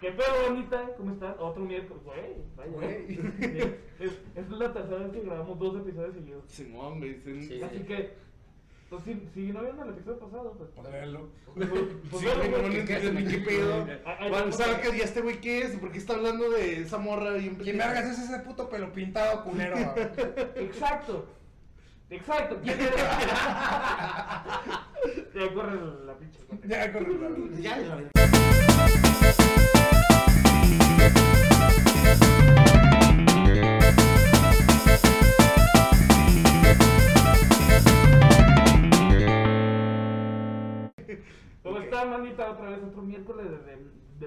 ¿Qué pedo, bonita? ¿Cómo estás? Otro miércoles, güey. vaya. Güey. Es, es la tercera vez que grabamos dos episodios seguidos. Simón, güey. sí. Sí. Así que, pues si, si no vieron el episodio pasado, pues. Pues véanlo. pues, pues, Sí, güey, no, ni qué pedo. Ah, ah, Bueno, no, ¿sabe no. que ya este güey qué es? ¿Por qué está hablando de esa morra bien ¿Quién vergas es ese puto pelo pintado culero? Exacto. Exacto. ¿Quién eres? Ya corre la pinche. Ya, corre la verdad. Ya, ¿Cómo está, manita? Otra vez otro miércoles de. de,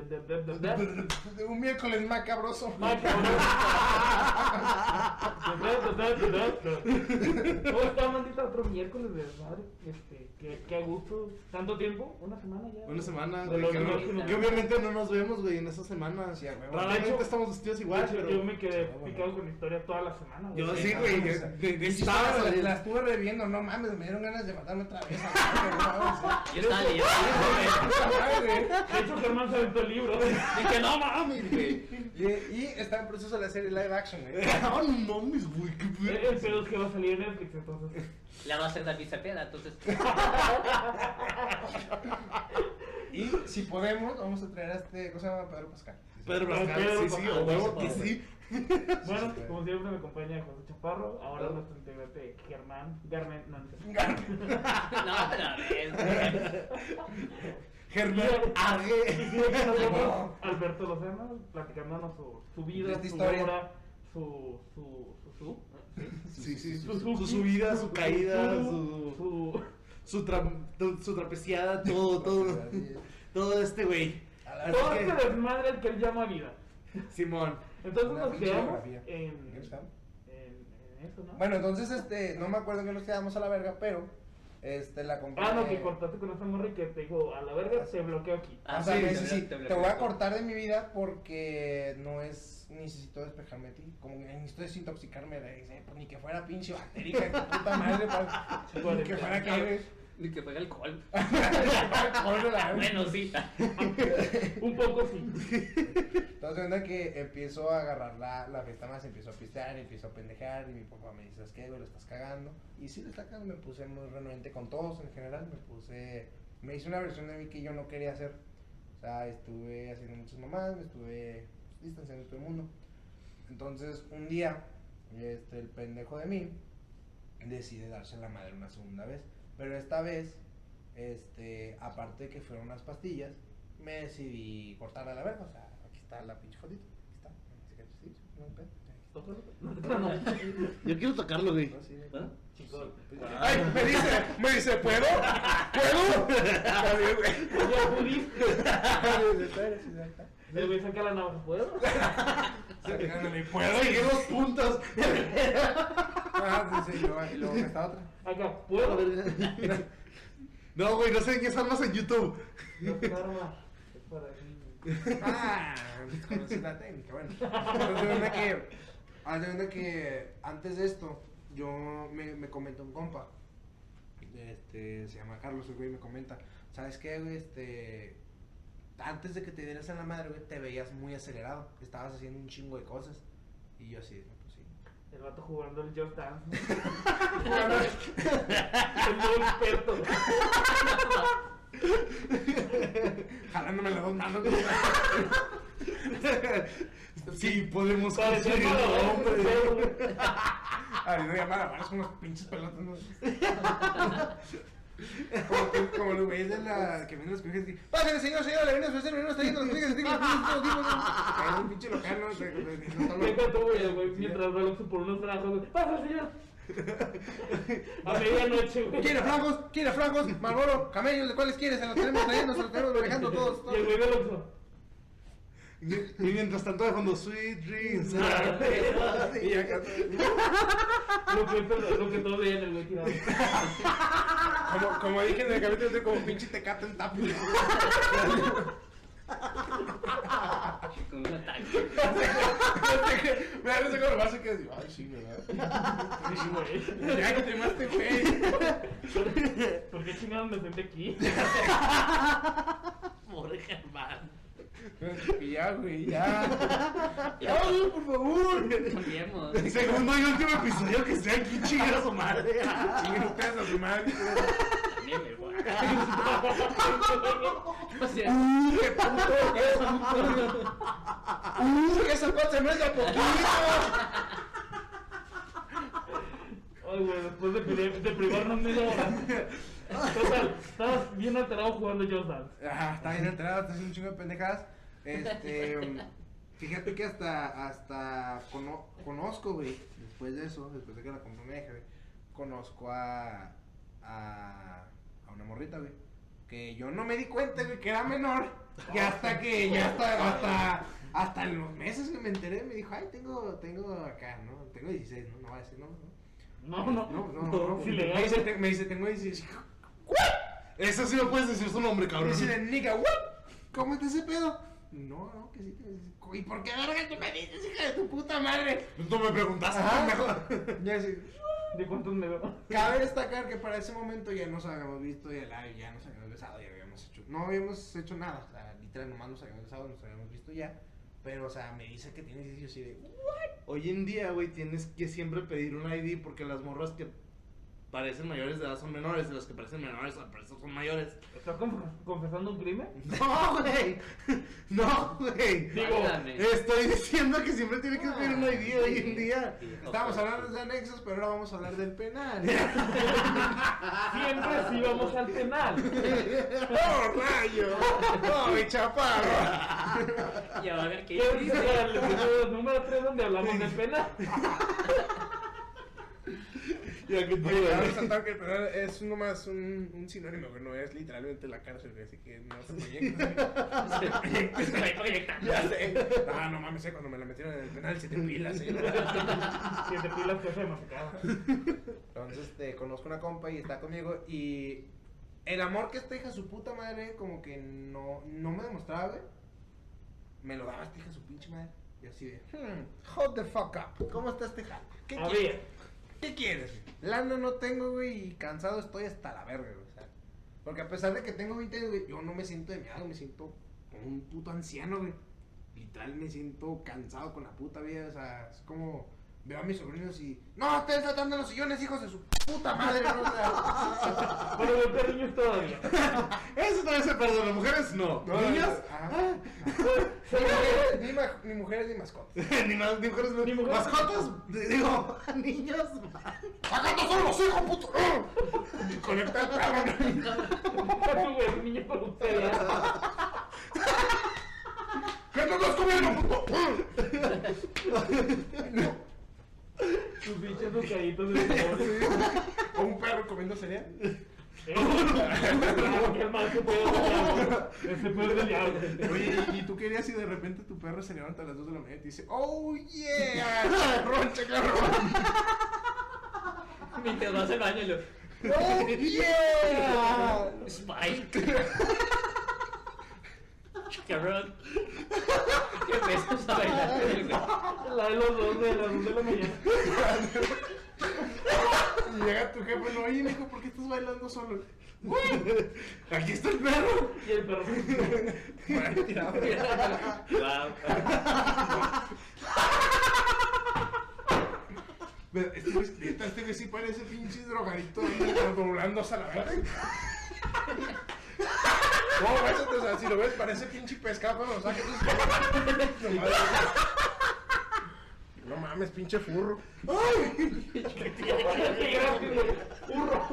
de, de, de, de, de- De Un miércoles macabroso. Cabrón. ¿Cómo está, mandita? Otro miércoles de madre. Este, qué, qué gusto. ¿Tanto tiempo? ¿Una semana ya? Una semana, De güey. Que, que no- que obviamente no nos vemos, güey, en esa semana. Sí, a hecho- estamos vestidos igual, hecho, pero. Yo me quedé Sí, bueno. picado con la historia toda la semana. Yo güey. sí, güey. de- de- de- Estaba la, la estuve reviendo, no mames, me dieron ganas de matarme otra vez. a Yo estaba leyendo. De hecho, Germán se aventó el libro. Dije, no mames, güey. Y, y está en proceso de la serie live action, güey. Ah, no mames, güey, qué el pedo es que va a salir en Netflix, entonces. La va a hacer David Cepeda, entonces. Y si podemos, vamos a traer a este, ¿cómo se llama? Pedro Pascal. Pedro Pedro Pascal, sí, sí, a huevo que sí. Bueno, como siempre me acompaña José Chaparro. Ahora nuestro integrante Germán. Garnet, no, no. No, güey. Germán Arge. Alberto Lozano, platicándonos su, su vida, su historia. obra, su. su. su. Su. Sí, sí, Su, su, su- su subida, su caída, su- su, tra- su trapeciada, todo, todo, todo este güey. Todo que- este desmadre al que él llama vida. Simón. Entonces Una nos quedamos en, eso, ¿no? Bueno, entonces, este, no me acuerdo qué nos quedamos a la verga, pero, este, la compré. Ah, no, que cortaste con esta morra y que te dijo, a la verga, te bloqueo aquí. Ah, o sea, sí, sí, te sí, te voy a cortar de mi vida porque no es, necesito despejarme de ti, como que necesito desintoxicarme de, pues, ni que fuera pinche tu puta madre, ni que fuera que. Ni que fuera alcohol. Bueno, sí. Un poco sí. Entonces, onda que empiezo a agarrar la, la fiesta más, empiezo a pistear, empiezo a pendejar, y mi papá me dice, ¿sabes qué, güey? Lo estás cagando. Y sí, lo está cagando, me puse muy renuente con todos en general, me puse, me hice una versión de mí que yo no quería hacer. O sea, estuve haciendo muchas mamadas, me estuve pues, distanciando de todo el mundo. Entonces, un día, este, el pendejo de mí decide darse la madre una segunda vez. Pero esta vez, este, aparte de que fueron unas pastillas, me decidí cortarle la verga. O sea, aquí está la pinche fotito. Aquí está. Sí, sí, no pedo. Yo quiero tocarlo, güey. No, sí, ¿Ah? Ay, me dice, me dice, ¿puedo? ¿Puedo? Está bien, güey. Ya pudiste. Está está. Le voy a sacar la navaja, ¿puedo? Sacándole, Puedo seguir los puntos. Ah, sí, sí, y luego, y luego esta otra. Acá, ¿puedo? No, güey, no sé qué armas en YouTube. No es arma. Es para ti. Ah, conocí la técnica, bueno. Cuenta que, de cuenta que antes de esto, yo me, me comentó un compa, este, se llama Carlos, el güey me comenta, ¿sabes qué, güey? Este, antes de que te dieras en la madre, güey, te veías muy acelerado, estabas haciendo un chingo de cosas. Y yo así, no, pues sí. El vato jugando el Just Dance. ¿no? El nuevo experto. Jalándome las dos manos. Sí, podemos conseguirlo, hombre. Habiendo llamadas, van con unos pinches pelotas, ¿no? Como, que- como los güeyes de la que vienen los colegios y Pásale, señor, señor, le viene a ofrecer, a trayendo los Se cae un pinche local, ¿no? Deja tú, güey, güey, mientras Velox por unos güey. ¡Pasa, señor! A medianoche, güey. ¿Quiere frangos? ¿Quiere frangos? Marlboro, camellos, ¿de cuáles quieres? Se los tenemos trayendo, se los tenemos manejando todos. Y el güey todos. Y y mientras tanto de fondo, sweet dreams. Y acá, Lo que, lo que todos veían el güey tirado. como, como dije en el capítulo, estoy como pinche tecate en tapo. Con un ataque. Me da risa cuando lo hace que digo, ay, sí, ¿verdad? Sí, güey. Ya que te maste, güey. ¿Por qué chingados me senté aquí? Pobre Germán. Y ya, güey, ya. Ya, güey, por favor. Cambiemos. Segundo y último episodio que sea aquí chingar a su madre. Chinguen ustedes a su madre. También me voy. O sea, ¡Uh, qué puto! ¡Uh, esa cosa no es de a poquito! Ay, güey, después de, de privarnos media hora. Total, estabas bien alterado jugando Just Dance. Está bien enterado, está haciendo un chingo de pendejadas. Este. Fíjate que hasta, hasta cono- conozco, güey, después de eso, después de que la compré vieja, güey, conozco a, a, a una morrita, güey, que yo no me di cuenta, güey, que era menor, y hasta que, ya hasta, hasta, hasta en los meses que me enteré, me dijo, ay, tengo, tengo acá, ¿no? Tengo 16, ¿no? No va a decir, no, no. No, no. No, no, no. Es Me ilegal. dice, te- me dice, tengo 16. Eso sí no puedes decir su nombre, cabrón. dice, nigga, what? ¿Cómo está ese pedo? No, no, que sí ¿Y por qué verga tú me dices, hija de tu puta madre? Tú me preguntaste, Ajá. pendejo. Ya sí. ¿De cuántos me veo? Cabe destacar que para ese momento ya nos habíamos visto, ya, la- ya nos habíamos besado, ya habíamos hecho. No habíamos hecho nada, o sea, literal, nomás nos habíamos besado, nos habíamos visto ya. Pero, o sea, me dice que tiene 16 y yo así de. Hoy en día, güey, tienes que siempre pedir un ID porque las morras que parecen mayores de edad son menores y las que parecen menores al parecer son mayores. ¿Estás conf- confesando un crimen? No, güey. No, güey. Digo. Estoy diciendo que siempre tiene que pedir un ID hoy en día. Estábamos hablando de anexos, pero ahora vamos a hablar del penal. Siempre sí vamos al penal. ¡Oh, rayo! ¡Oh, mi chaparro! Y ahora, ¿qué ¿Qué hiciste? dice el número 3 donde hablamos del penal? Ya que resaltar que el penal es nomás un, un sinónimo, güey, no es literalmente la cárcel, así que no se proyecten. Se va proyectando. Ya sé. Ah, no mames, eh, cuando me la metieron en el penal, siete pilas, eh. Siete pilas que se me acaba. Entonces, te conozco una compa y está conmigo y el amor que esta hija su puta madre como que no, no me demostraba, güey. Me lo daba esta hija su pinche madre. Y así de, hmm, hold the fuck up. ¿Cómo está este hija? ¿Qué quieres? ¿Qué quieres? Lana no tengo, güey, y cansado estoy hasta la verga, güey. o sea, porque a pesar de que tengo 20 años, güey, yo no me siento de miedo, me siento como un puto anciano, güey. Literal me siento cansado con la puta vida, o sea, es como veo a mis sobrinos y no, estén tratando los sillones, hijos de su puta madre, ¿no? Pero de cariños todavía. Eso también se perdona, mujeres no. no, Niños, ajá. Se Ni mujeres- ni, mujeres ni mascotas. ni, más, ni mujeres, Ni mujeres. mascotas, digo, niños. ¡Acá no son los hijos, puto! Conecta el perro. Güey, niño con ustedes. ¿Qué estás comiendo, puto? Tus pinches educaditos de. O un perro comiendo cereal. Ese puede dañar. Oye, ¿y, y tú querías si de repente tu perro se levanta a las 2 de la mañana y te dice, oh yeah, roncha, claro. Mientras vas al baño, lo. Oh yeah. Spike. Cabrón. ¿Qué empiezas a bailar? güey? La de los dos de las dos de la mañana. Y llega tu jefe, no, oye, mijo, ¿por qué estás bailando solo? Aquí está el perro. Y el perro. Bueno, tirado. Este güey, neta, este güey sí parece pinche drogadito doblándose a la verga. No, ves, o sea, si lo ves, parece pinche pescado cuando lo saques. No mames. No mames, pinche furro. Qué. Burro.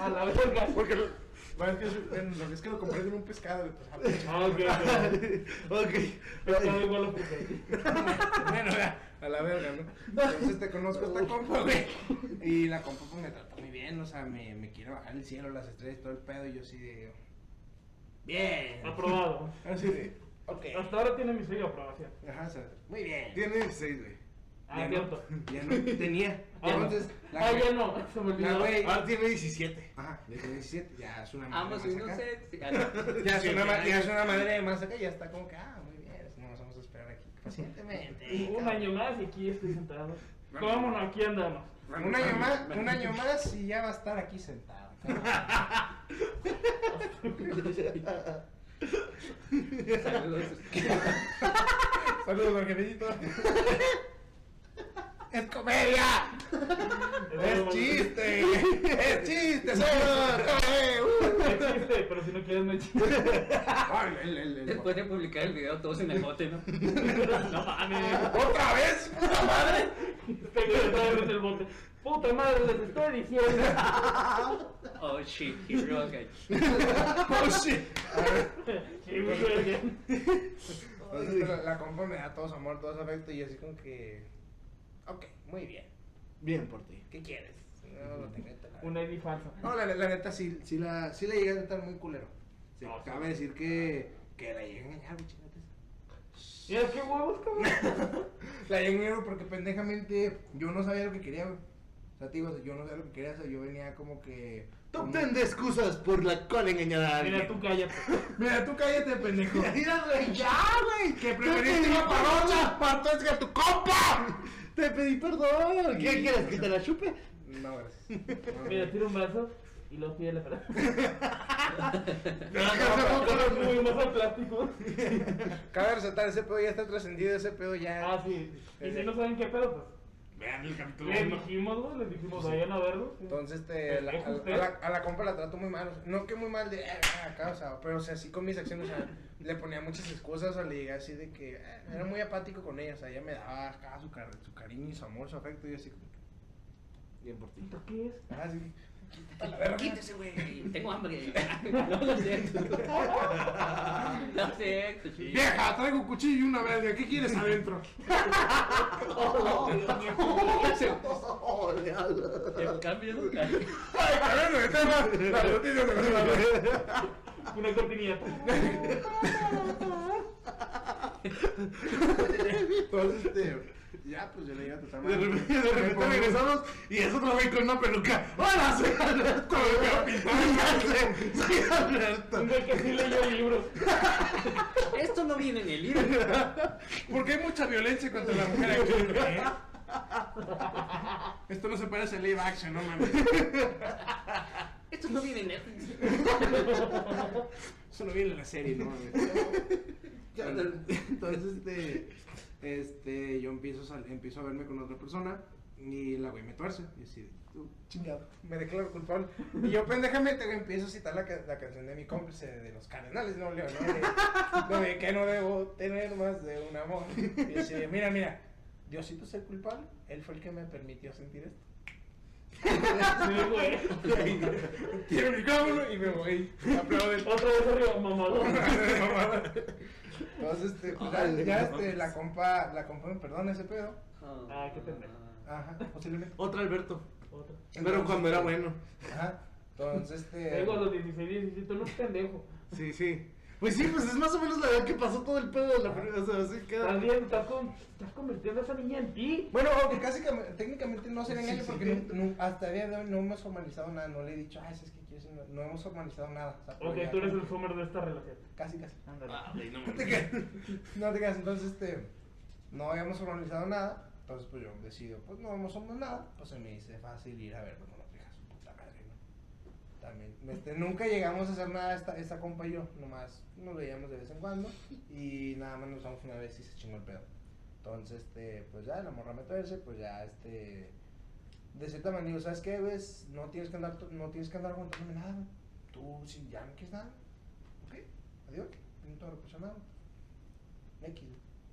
A la verga. Porque bueno, es que, lo que es que lo compré en un pescado. pues, ah, ok, ok. Pescado igual a porque. Bueno, ya, a la verga, ¿no? Entonces te conozco a esta compa, güey. Y la compa pues me trata muy bien, o sea, me, me quiere bajar el cielo, las estrellas, todo el pedo. Y yo así de. Bien. Aprobado. Así de. Ok. Hasta ahora tiene mi sello de aprobación. Ajá, o sea, muy bien. Tiene 16, güey. Ah, Ya cierto. no, ya no tenía. Ah, no. Entonces, la Ah, ya no. Se me La olvidó. güey. Ahora tiene 17. Ajá, ya tiene 17, ya es una madre Ambos más acá. inocentes. Ah, no. Ya es, Sí, una, ya es una madre más acá, ya está como que, ah, muy bien, no nos vamos a esperar aquí pacientemente. Un año más y aquí estoy sentado. Vámonos, aquí andamos. Un año más, un año más y ya va a estar aquí sentado. Saludos. Saludos, Angelito. ¡Es comedia! ¡Es chiste! ¡Es chiste, señor! Es chiste, pero si no quieres no es chiste. Después de publicar el video, todos en el bote, ¿no? No mames. ¡Otra vez! ¡Puta madre! Tengo que estar en el bote. Puta madre, les estoy diciendo. Oh shit, again. ¡Oh, shit! Muy bien. entonces, la, la compa me da todo su amor, todo su afecto y así como que... Ok, muy bien. Bien por ti. ¿Qué quieres? No, que tener. Una ID falsa. No, la, la neta sí, sí la, sí la llegué a tratar muy culero. Sí, No, sí. cabe decir que, que la llegué a engañar, güey, chingate. Mira qué huevos, cabrón. La llegué a engañar porque pendejamente yo no sabía lo que quería, güey. O sea, te digo, yo no sabía lo que quería, o sea, yo venía como que... Top como- 10 de excusas por la cual engañar a alguien. Mira, tú cállate. Mira, tú cállate, pendejo. Mira, güey, ya, güey. Que preferiste una parrocha para que tu compa. Te pedí perdón. ¿Qué Sí. quieres? ¿Que te la chupe? No, gracias. No, Mira, tira un brazo y lo pide la cara. No, Muy más al plástico. Cabe resaltar, ese pedo ya está trascendido, ese pedo ya... Ah, sí. Y si no saben qué pedo, pues. Vean el capítulo Les uno. dijimos, güey, les dijimos, vayan a verlo. Entonces, este, la- a, a la, a la compa la trato muy mal. o sea, no que muy mal de "Eh, acá, o sea, pero o sea, así con mis acciones, o sea, le ponía muchas excusas, o sea, le llegué así de que eh, era muy apático con ella, o sea, ella me daba acá su, car- su cariño y su amor, su afecto, y yo así como, Bien por ti. ¿Esto qué es? ah, sí. Quítese, güey. Tengo hambre. No lo siento. Lo siento, chico. Vieja, traigo un cuchillo y una verga, ¿qué quieres adentro? Oh. El cambio nunca. Ay, cambiando de tema, las noticias de la semana. Una cortinilla. Entonces, este, ya, pues yo le iba a tratar De mal. repente, de repente regresamos y es otro güey con una peluca. ¡Hola, soy Alberto! Sé, soy Alberto. Un güey que sí leyó libros. Esto no viene en el libro. Porque hay mucha violencia contra la mujer aquí, ¿eh? Esto no se parece a live action, no mames. Esto no viene en Netflix. Eso no viene en la serie, no mames. Entonces, este, este, yo empiezo a, empiezo a verme con otra persona y la güey me tuerce. Y así, tú, chingado, me declaro culpable. Y yo pendejamente empiezo a citar la, ca- la canción de mi cómplice de los Cardenales, no, León, ¿no? De, de que no debo tener más de un amor. Y así, mira, mira, Diosito es el culpable, él fue el que me permitió sentir esto. Sí, güey. Tiro el micrófono y me voy. Otra vez arriba, mamadón. Entonces, este, pues ya, ya, este, la compa, la compa me perdona ese pedo. Ah, qué pendejo. Ajá, posiblemente. Otro Alberto. Otra. Pero cuando era bueno. Ajá. Entonces, este. A los 16, 17, no es pendejo. Sí, sí. Pues sí, pues es más o menos la edad que pasó todo el pedo de la primera. O sea, así Estás queda. bien, estás, con, estás convirtiendo a esa niña en ti. Bueno, aunque casi que técnicamente no sería Sí, engaño sí. porque hasta el día de hoy no hemos formalizado nada. No le he dicho, ah, es que quieres. No, no hemos formalizado nada. O sea, Ok, ya tú eres como el Summer de esta relación. Casi, casi. Ándale. Ah, güey, no No te creas. No te creas. Entonces, este. No habíamos formalizado nada. Entonces, pues yo decido, pues no no somos nada. Pues se me dice fácil ir a verlo con otra hija, su puta madre, ¿no? También. Este, nunca llegamos a hacer nada esta, esta compa y yo. Nomás nos veíamos de vez en cuando. Y nada más nos vamos una vez y se chingó el pedo. Entonces, este, pues ya, la morra me tuerce, pues ya, este. De cierta manera, ¿sabes qué, ves? No tienes que andar, no tienes que andar aguantándome nada. Tú, si ya no quieres nada, ok, adiós, no te reprocho nada. X.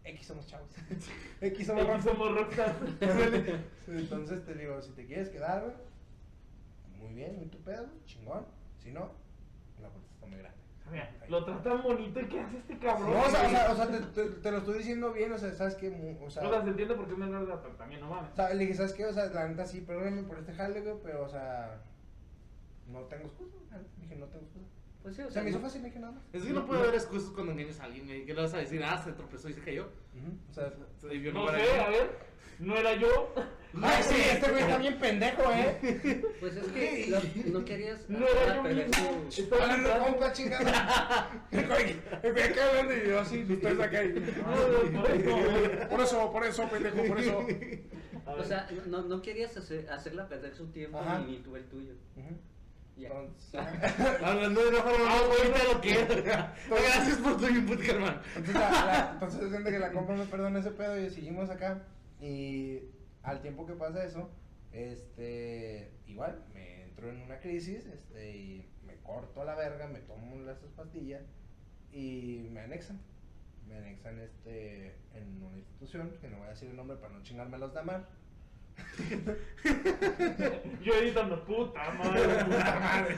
X somos chavos. X somos Aquí somos. Entonces te digo, si te quieres quedar, muy bien, muy tu pedo, chingón. Si no, la puerta está muy grande. Mira, lo tratan bonito y ¿qué hace este cabrón? No, o sea, o sea, o sea, te, te- te lo estoy diciendo bien, o sea, ¿sabes qué? Mu- O sea, O sea, se entiende por qué es menor de edad, pero también no mames. o sea, le dije, ¿sabes qué? O sea, la neta sí, perdóname por este jale, güey, pero, o sea, no tengo excusa. la Dije, no tengo excusa. Pues sí, o O sea, me hizo no- fácil, dije nada más. Es que no puede haber excusas cuando engañas a alguien, güey. ¿Qué le vas a decir? Ah, se tropezó y se cayó. O sea, vio No sé, a ver, no era yo. ay, sí, este güey está bien pendejo, ¿eh? Pues es que lo- no querías No era yo mismo. Estaba gritando. compa, chingada. El güey, el güey acá hablando y yo así, ustedes acá. y- No, por eso. Por eso, por eso, pendejo, por eso. A O ver. sea, no, no querías hacer, hacerla perder su tiempo Ajá. ni, ni tú el tuyo. Ya. Entonces, Hablando de una forma Ah, güey, bonita, lo que Gracias por tu input, Germán. entonces, la, la- entonces siente que la compa me perdona ese pedo y seguimos acá. Y al tiempo que pasa eso, este, igual, me entro en una crisis, este, y me corto a la verga, me tomo las pastillas y me anexan. Me anexan este, en una institución, que no voy a decir el nombre para no chingarme a los damar. Yo editando, puta madre. Puta madre.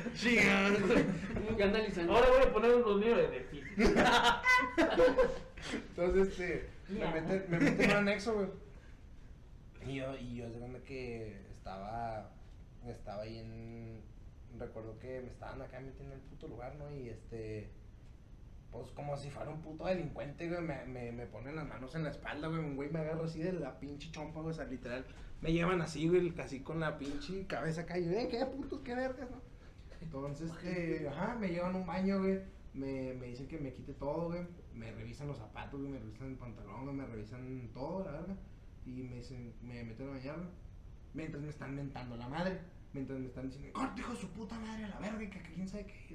Analizando. Ahora voy a poner los niños de física. Entonces, este, me meten, me meten en un anexo, güey. Y yo, y yo, de que estaba, estaba ahí en, recuerdo que me estaban acá metiendo en el puto lugar, ¿no? Y este, pues como si fuera un puto delincuente, güey, me, me, me ponen las manos en la espalda, güey, un güey me agarra así de la pinche chompa, güey, o sea, literal, me llevan así, güey, casi con la pinche cabeza acá, y yo, eh, qué putos, qué vergas, ¿no? Entonces, este, ajá, me llevan a un baño, güey. Me, me dicen que me quite todo, güey. Me revisan los zapatos, güey. Me revisan el pantalón, güey. Me revisan todo, la verdad. Y me dicen, me meten a bañar, güey. Mientras me están mentando la madre. Mientras me están diciendo, corte, hijo de su puta madre, a la verga, que, que quién sabe qué.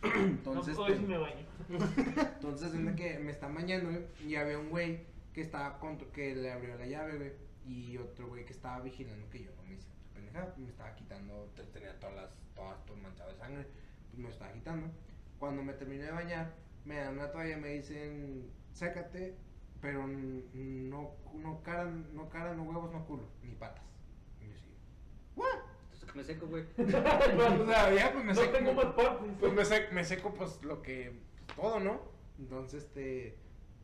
Entonces, no, hoy este, sí me baño. entonces, en que me están bañando, y había un güey que estaba con, que le abrió la llave, güey, y otro güey que estaba vigilando que yo no me hice pendejada, me estaba quitando, te- tenía todas las, todas, todo manchado de sangre, pues me estaba quitando. Cuando me terminé de bañar, me dan una toalla y me dicen, sécate, pero no, no cara, no cara, no huevos, no culo, ni patas. Y yo así, ¿what? Entonces me seco, güey. o sea, ya pues me no seco. tengo más partes. Pues me, sec- me seco pues lo que, pues, todo, ¿no? Entonces, este,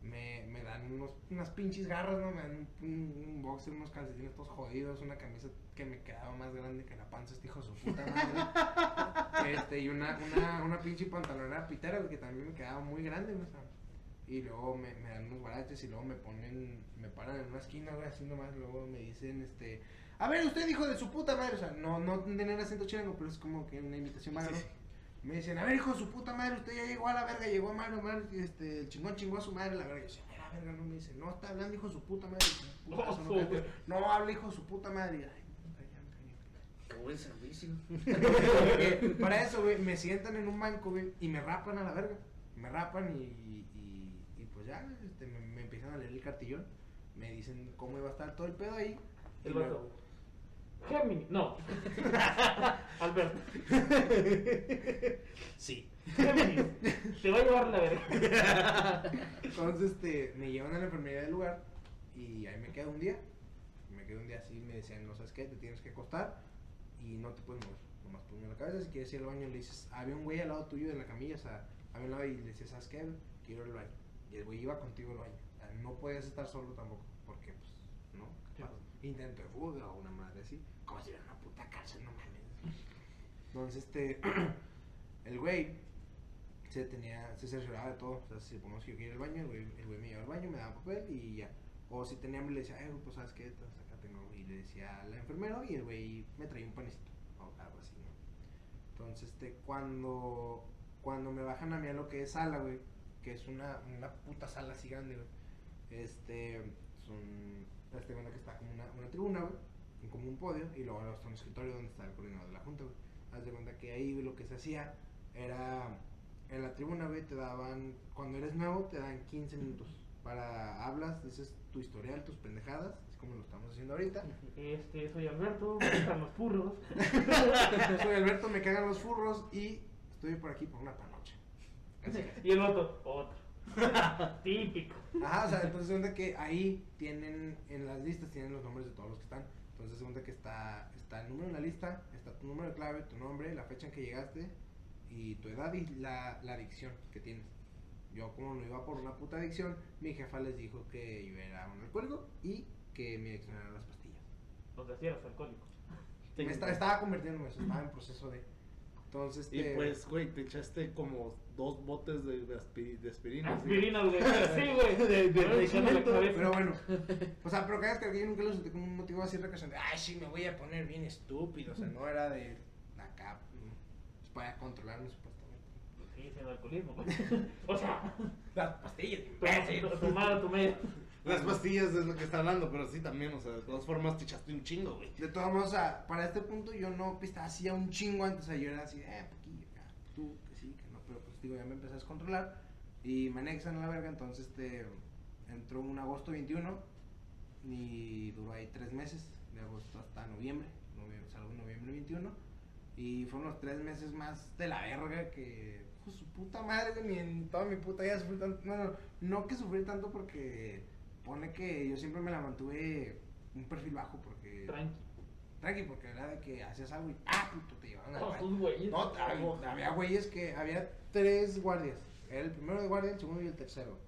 me, me dan unos, unas pinches garras, ¿no? Me dan un, un, un boxer, unos calcetines todos jodidos, una camisa que me quedaba más grande que la panza, este hijo de su puta madre. este, y una, una, una pinche pantalonera pitera, que también me quedaba muy grande, güey, o sea. Y luego me, me dan unos guaraches y luego me ponen, me paran en una esquina, güey, así nomás, luego me dicen, este... A ver, usted hijo de su puta madre, o sea, no, no tener acento chilango, pero es como que una imitación ¿no? Me dicen, a ver, hijo de su puta madre, usted ya llegó a la verga, llegó a mano, madre, este, el chingón chingó a su madre, la verga. Yo, decía, a la verga, no me dice, no, está hablando, hijo de su puta madre. Yo, "Putazo, no, cállate". no, habla, hijo de su puta madre. Y, ay, puta, ya me callé. Qué buen servicio. Porque para eso, güey, me sientan en un banco, güey, y me rapan a la verga. Me rapan y pues ya, este, me, me empiezan a leer el cartillón. Me dicen cómo iba a estar todo el pedo ahí. y El luego- vato. Gemini, no. Alberto. Sí. Gemini. Te va a llevar la verga. Entonces, este, me llevan a la enfermería del lugar y ahí me quedo un día. Me quedo un día así, me decían, no sabes qué, te tienes que acostar y no te puedes mover. Nomás ponme la cabeza, si quieres ir al baño, le dices, había un güey al lado tuyo en la camilla, o sea, había un lado y le dices, ¿sabes qué? Quiero ir al baño. Y el güey iba contigo al baño. O sea, no podías estar solo tampoco, porque pues, no, capaz, intento de fuga o una madre así, como si era una puta cárcel, no mames. Entonces, este, el güey se tenía, se cercioraba de todo. O sea, si ponemos que yo quería ir al baño, el güey, el güey me llevaba al baño, me daba papel y ya. O si tenía hambre, le decía, eh, pues sabes qué, Entonces, acá tengo. Y le decía al enfermero y el güey me traía un panecito o algo así, ¿no? Entonces, este, cuando, cuando me bajan a mí a lo que es sala, güey, que es una, una puta sala así grande, güey. Este, son, este cuenta que está como una, una tribuna, güey, como un podio, y luego está un escritorio donde está el coordinador de la junta, güey. Haz de cuenta que ahí lo que se hacía era, en la tribuna, güey, te daban, cuando eres nuevo, te dan 15 minutos para hablas, dices tu historial, tus pendejadas, así como lo estamos haciendo ahorita. Este, soy Alberto, me gustan los furros. Soy Alberto, me cagan los furros y estoy por aquí por una panoche. Y el otro, otro. Típico. Ajá, o sea, entonces se cuenta que ahí tienen, en las listas tienen los nombres de todos los que están. Entonces se cuenta que está, está el número en la lista, está tu número de clave, tu nombre, la fecha en que llegaste y tu edad y la, la adicción que tienes. Yo como no iba por una puta adicción, mi jefa les dijo que yo era un alcohólico y que mi adicción eran las pastillas. Los de eras alcohólico. Me esta- estaba convirtiéndome en eso, estaba en proceso de... Entonces, Y pues, güey, te echaste como dos botes de, de de aspirina. Aspirina, güey. Sí, güey. De- de medicamento. cabeza. Pero bueno, o sea, pero vez que yo nunca lo sentí como un motivo así recreación de, ay, sí, me voy a poner bien estúpido. O sea, no era de acá, pues, para controlarme supuestamente. Pues sí, es el alcoholismo, güey. O sea, Las pastillas, to- to- tomar a tu medio. Las pastillas es lo que está hablando, pero sí también, o sea, de todas formas te echaste un chingo, güey. De todos modos, o sea, para este punto yo no pistaba así a un chingo antes, o sea, yo era así, eh, poquillo, ya, tú, que sí, que no, pero pues digo, ya me empecé a descontrolar y me anexan a la verga, entonces este, entró un agosto 21 y duró ahí tres meses, de agosto hasta noviembre, noviembre salgo en noviembre 21 y fueron los tres meses más de la verga que, pues su puta madre, ni en toda mi puta vida sufrí tanto, no, no, no que sufrí tanto porque pone que yo siempre me la mantuve un perfil bajo porque... Tranqui. Tranqui, porque era de que hacías algo y ¡ah, puto! Te llevaban al No, baño. tus güeyes. No, había, había güeyes que había tres guardias. Era el primero de guardia, el segundo y el tercero.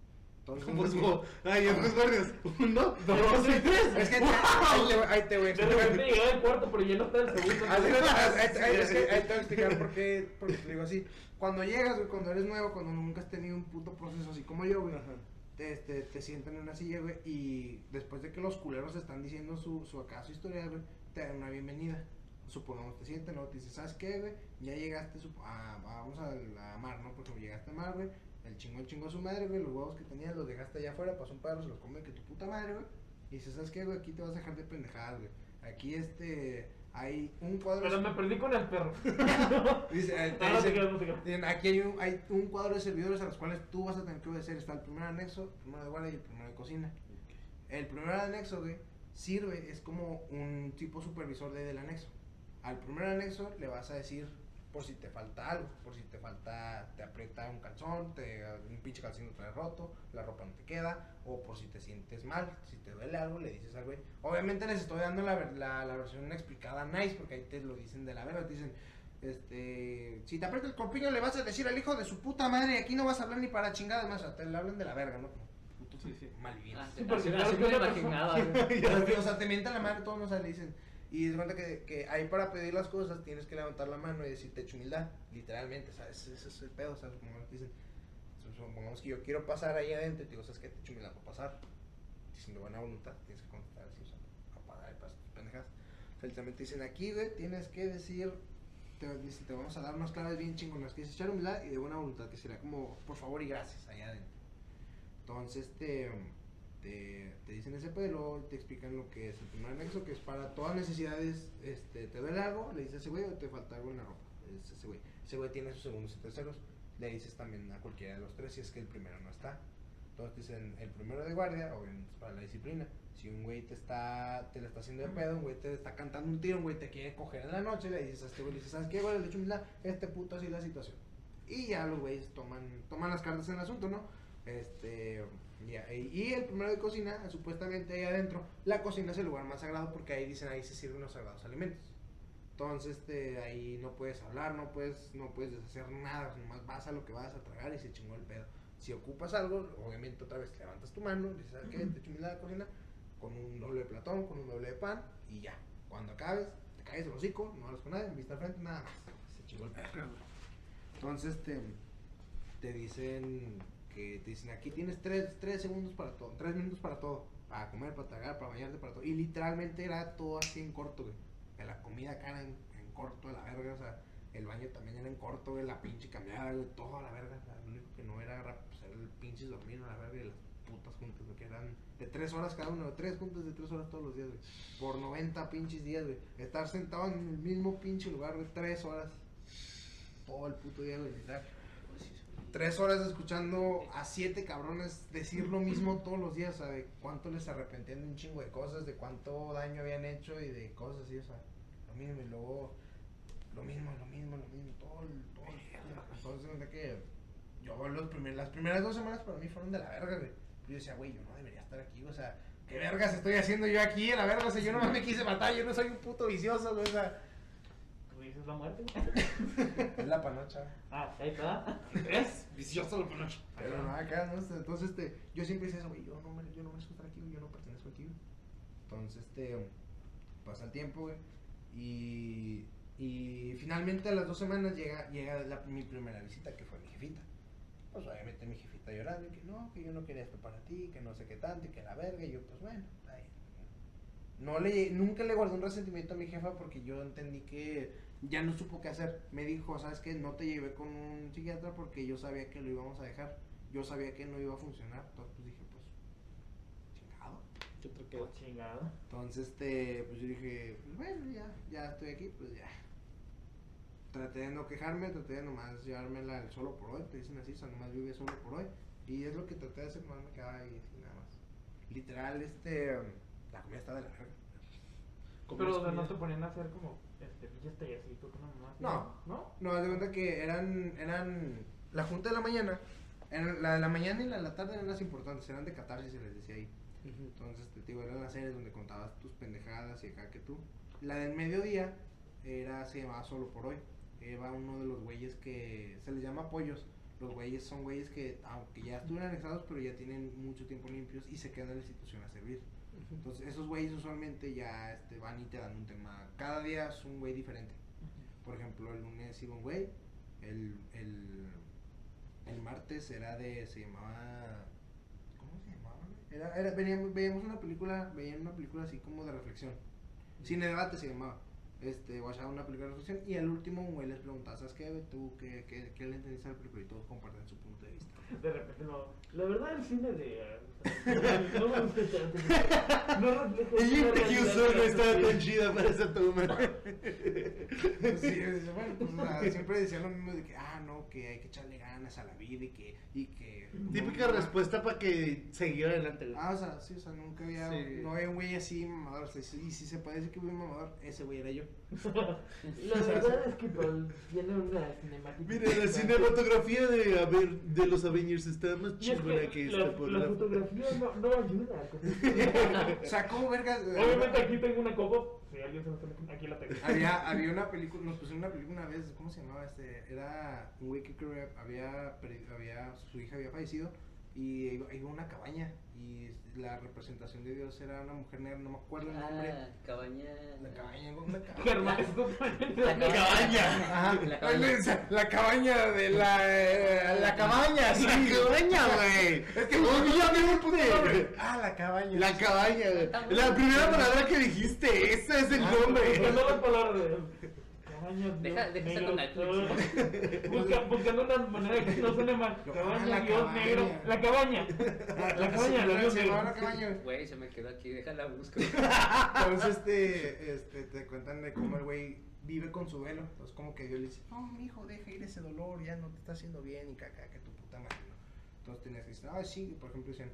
Entonces, Pues, es como, ay, ¿cuántos guardias? Uno, dos y tres. es que ahí te- ahí te voy a explicar. repente llegaba el cuarto, pero ya no está el segundo. Así es, entonces- ahí- que te voy a explicar por qué, te digo así. Cuando llegas, güey, cuando eres nuevo, cuando nunca has tenido un puto proceso así como yo, güey, Ajá. te, este, te sientan en una silla, güey, y después de que los culeros están diciendo su, su acá, su historia, güey, te dan una bienvenida. Supongamos, te sientan, luego te dicen, ¿sabes qué, güey? Ya llegaste, sup- a, vamos a la mar, ¿no? Porque llegaste a mar, güey, el chingón chingó a su madre, güey, los huevos que tenías los dejaste allá afuera, pasó un perro, se los come que tu puta madre, güey. Y dices, ¿sabes qué, güey? Aquí te vas a dejar de pendejadas, güey. Aquí, este, hay un cuadro... Pero me perdí con el perro. Dice, eh, Ah, no. Dicen, aquí hay un, hay un cuadro de servidores a los cuales tú vas a tener que obedecer. Está el primer anexo, el primero de guardia y el primero de cocina. El primer anexo, güey, sirve, es como un tipo supervisor de, del anexo. Al primer anexo le vas a decir por si te falta algo, por si te falta, te aprieta un calzón, te, un pinche calzón te roto, la ropa no te queda, o por si te sientes mal, si te duele algo, le dices al güey. Obviamente les estoy dando la, la, la versión explicada nice, porque ahí te lo dicen de la verga, te dicen, este, si te aprieta el corpiño le vas a decir al hijo de su puta madre, aquí no vas a hablar ni para chingadas más, o sea, te le hablan de la verga, ¿no? Como Sí, sí. Ah, Sí, porque así- así me lo imaginaba, o sea, te mientan la madre, todos nos le dicen. Y es cuenta que, que ahí para pedir las cosas tienes que levantar la mano y decirte hecho humildad, literalmente, ¿sabes? Ese es el pedo, ¿sabes? Supongamos que dicen, supongamos que yo quiero pasar ahí adentro y te digo, ¿sabes qué? Te hecho humildad para pasar. Dicen de buena voluntad, tienes que contestar así, o sea, a pagar y para tus pendejas. O sea, dicen, aquí, güey, tienes que decir, te, te vamos a dar unas claves bien chingonas, que es echar humildad y de buena voluntad, que será como, por favor y gracias, allá adentro. Entonces, te, te, te dicen ese pelo, te explican lo que es el primer anexo, que es para todas necesidades, este, te duele algo, le dices a ese güey o te falta algo en la ropa, es ese güey. Ese güey tiene sus segundos y terceros, le dices también a cualquiera de los tres si es que el primero no está. Entonces dicen el primero de guardia, obviamente es para la disciplina. Si un güey te está, te le está haciendo de pedo, un güey te está cantando un tiro, un güey te quiere coger en la noche, le dices a este güey, le dices, ¿sabes qué, güey? Le echo humildad, este puto así la situación. Y ya los güeyes toman, toman las cartas en el asunto, ¿no? Este, ya, y, el primero de cocina, supuestamente ahí adentro, la cocina es el lugar más sagrado porque ahí dicen, ahí se sirven los sagrados alimentos. Entonces, este, ahí no puedes hablar, no puedes, no puedes deshacer nada, nomás vas a lo que vas a tragar y se chingó el pedo. Si ocupas algo, obviamente otra vez levantas tu mano, dices, ¿sabes qué? Te echo humildad a la cocina, con un doble de platón, con un doble de pan, y ya. Cuando acabes, te caes el hocico, no hablas con nadie, vista al frente, nada más. Se chingó el pedo. Entonces, te, te dicen que te dicen, aquí tienes tres, tres segundos para todo, tres minutos para todo, para comer, para tragar, para bañarte, para todo. Y literalmente era todo así en corto, güey. La comida acá en, corto, de la verga, o sea, el baño también era en corto, güey, la pinche cambiada, güey, todo a la verga. lo único que no era, pues, el pinche dormir a la verga y las putas juntas, güey, que eran de tres horas cada uno, tres juntas de tres horas todos los días, güey. Por 90 pinches días, güey. Estar sentado en el mismo pinche lugar, güey, tres horas. Todo el puto día, güey, tres horas escuchando a siete cabrones decir lo mismo todos los días, o sea, de cuánto les arrepentían de un chingo de cosas, de cuánto daño habían hecho y de cosas así, o sea, lo mismo y luego lo mismo, lo mismo, lo mismo, todo el, todo el, entonces de que yo los primer, las primeras dos semanas para mí fueron de la verga, güey. Yo decía, güey, yo no debería estar aquí, o sea, ¿qué vergas estoy haciendo yo aquí? La verga, o sea, yo nomás me quise matar, yo no soy un puto vicioso, güey, o sea, Dices la muerte. es la panocha. Ah, ahí está. Es vicioso lo panoche. Pero no, acá, ¿no? Entonces, este, yo siempre hice eso, güey, yo no, me, yo no merezco estar aquí, güey, yo no pertenezco aquí, güey. Entonces, este, pasa el tiempo, güey, y, y finalmente a las dos semanas llega, llega la- mi primera visita, que fue mi jefita. Pues obviamente mi jefita llorando, y que no, que yo no quería esto para ti, que no sé qué tanto, y que la verga, y yo, pues bueno, bien. No le, nunca le guardé un resentimiento a mi jefa porque yo entendí que ya no supo qué hacer. Me dijo, ¿sabes qué? No te llevé con un psiquiatra porque yo sabía que lo íbamos a dejar. Yo sabía que no iba a funcionar. Entonces pues dije, pues, Qué bueno. Chingado. Entonces, este, pues yo dije, pues bueno, ya, ya estoy aquí, pues ya. Traté de no quejarme, traté de nomás llevármela el solo por hoy, te dicen así, o sea, nomás vive solo por hoy. Y es lo que traté de hacer, nomás me quedaba ahí, así, nada más. Literal, este, la comida estaba de la verga. Pero o sea, no te ponían a hacer como este pinches tallecitos, una mamá. así, No. ¿No? No, haz de cuenta que eran, eran, la junta de la mañana, la de la mañana y la de la tarde eran las importantes, eran de catarsis, se les decía ahí. Entonces, te digo, eran las series donde contabas tus pendejadas y acá que tú. La del mediodía era, se llamaba Solo por Hoy. Era uno de los güeyes que se les llama pollos. Los güeyes son güeyes que, aunque ya estuvieron anexados, pero ya tienen mucho tiempo limpios y se quedan en la institución a servir. Entonces, esos güeyes usualmente ya este, van y te dan un tema. Cada día es un güey diferente. Por ejemplo, el lunes iba un güey, el, el, el martes era de, se llamaba, ¿cómo se llamaba? Era, era, veníamos, veíamos una película, veían una película así como de reflexión. Cine debate se llamaba. Este, watchaba una película de reflexión y al último güey les preguntaba, ¿sabes qué? ¿Tú qué, qué, qué le entendiste a la película? Y todos comparten su punto de vista. De repente no. La verdad, el cine de. eh, No me gusta. No refleja. Y Houston no estaba tan chida para esa toma. Pues sí, bueno, pues o sea, siempre decían lo mismo de que, ah, no, que hay que echarle ganas a la vida y que, y que... Típica respuesta para que seguir adelante. Ah, o sea, sí, o sea, nunca había, no había un güey así mamador, y si se decir que un mamador, ese güey era yo. La verdad es que Paul tiene una cinemática. Mira, la cinematografía de, a ver, de los Avengers está más Y es chingona que la, esta por la la... fotografía no, no ayuda. con esto. O sea, ¿cómo vergas? Obviamente aquí tengo una copa. Si alguien se está aquí la tengo. Había, había una película, nos pusieron una película una vez, ¿cómo se llamaba este? Era un güey que que había, había, su hija había fallecido y iba, una cabaña y la representación de Dios era una mujer negra, no me acuerdo el nombre. Ah, cabaña. La cabaña, una cabaña. Germán, es totalmente La una cabaña. La cabaña. la cabaña de la, eh, la cabaña, sí. La cabaña, güey. Es que ya me pude. Ah, la cabaña. La cabaña. La primera palabra que dijiste, ese es el Ah, nombre. Las palabras Deja- deja negro. con Netflix. Busca, buscando una manera que no suene mal. Cabaña, la Dios cabaña. negro. La cabaña. La cabaña, la Dios llamaba la negro. cabaña. güey. Se me quedó aquí, déjala busco. Entonces, este, este, te cuentan de cómo el güey vive con su duelo. Entonces, como que Dios le dice, no, mi hijo, deja ir ese dolor, ya no te está haciendo bien y caca, que tu puta madre, ¿no? Entonces tenías que decir, ah, sí, por ejemplo, decían,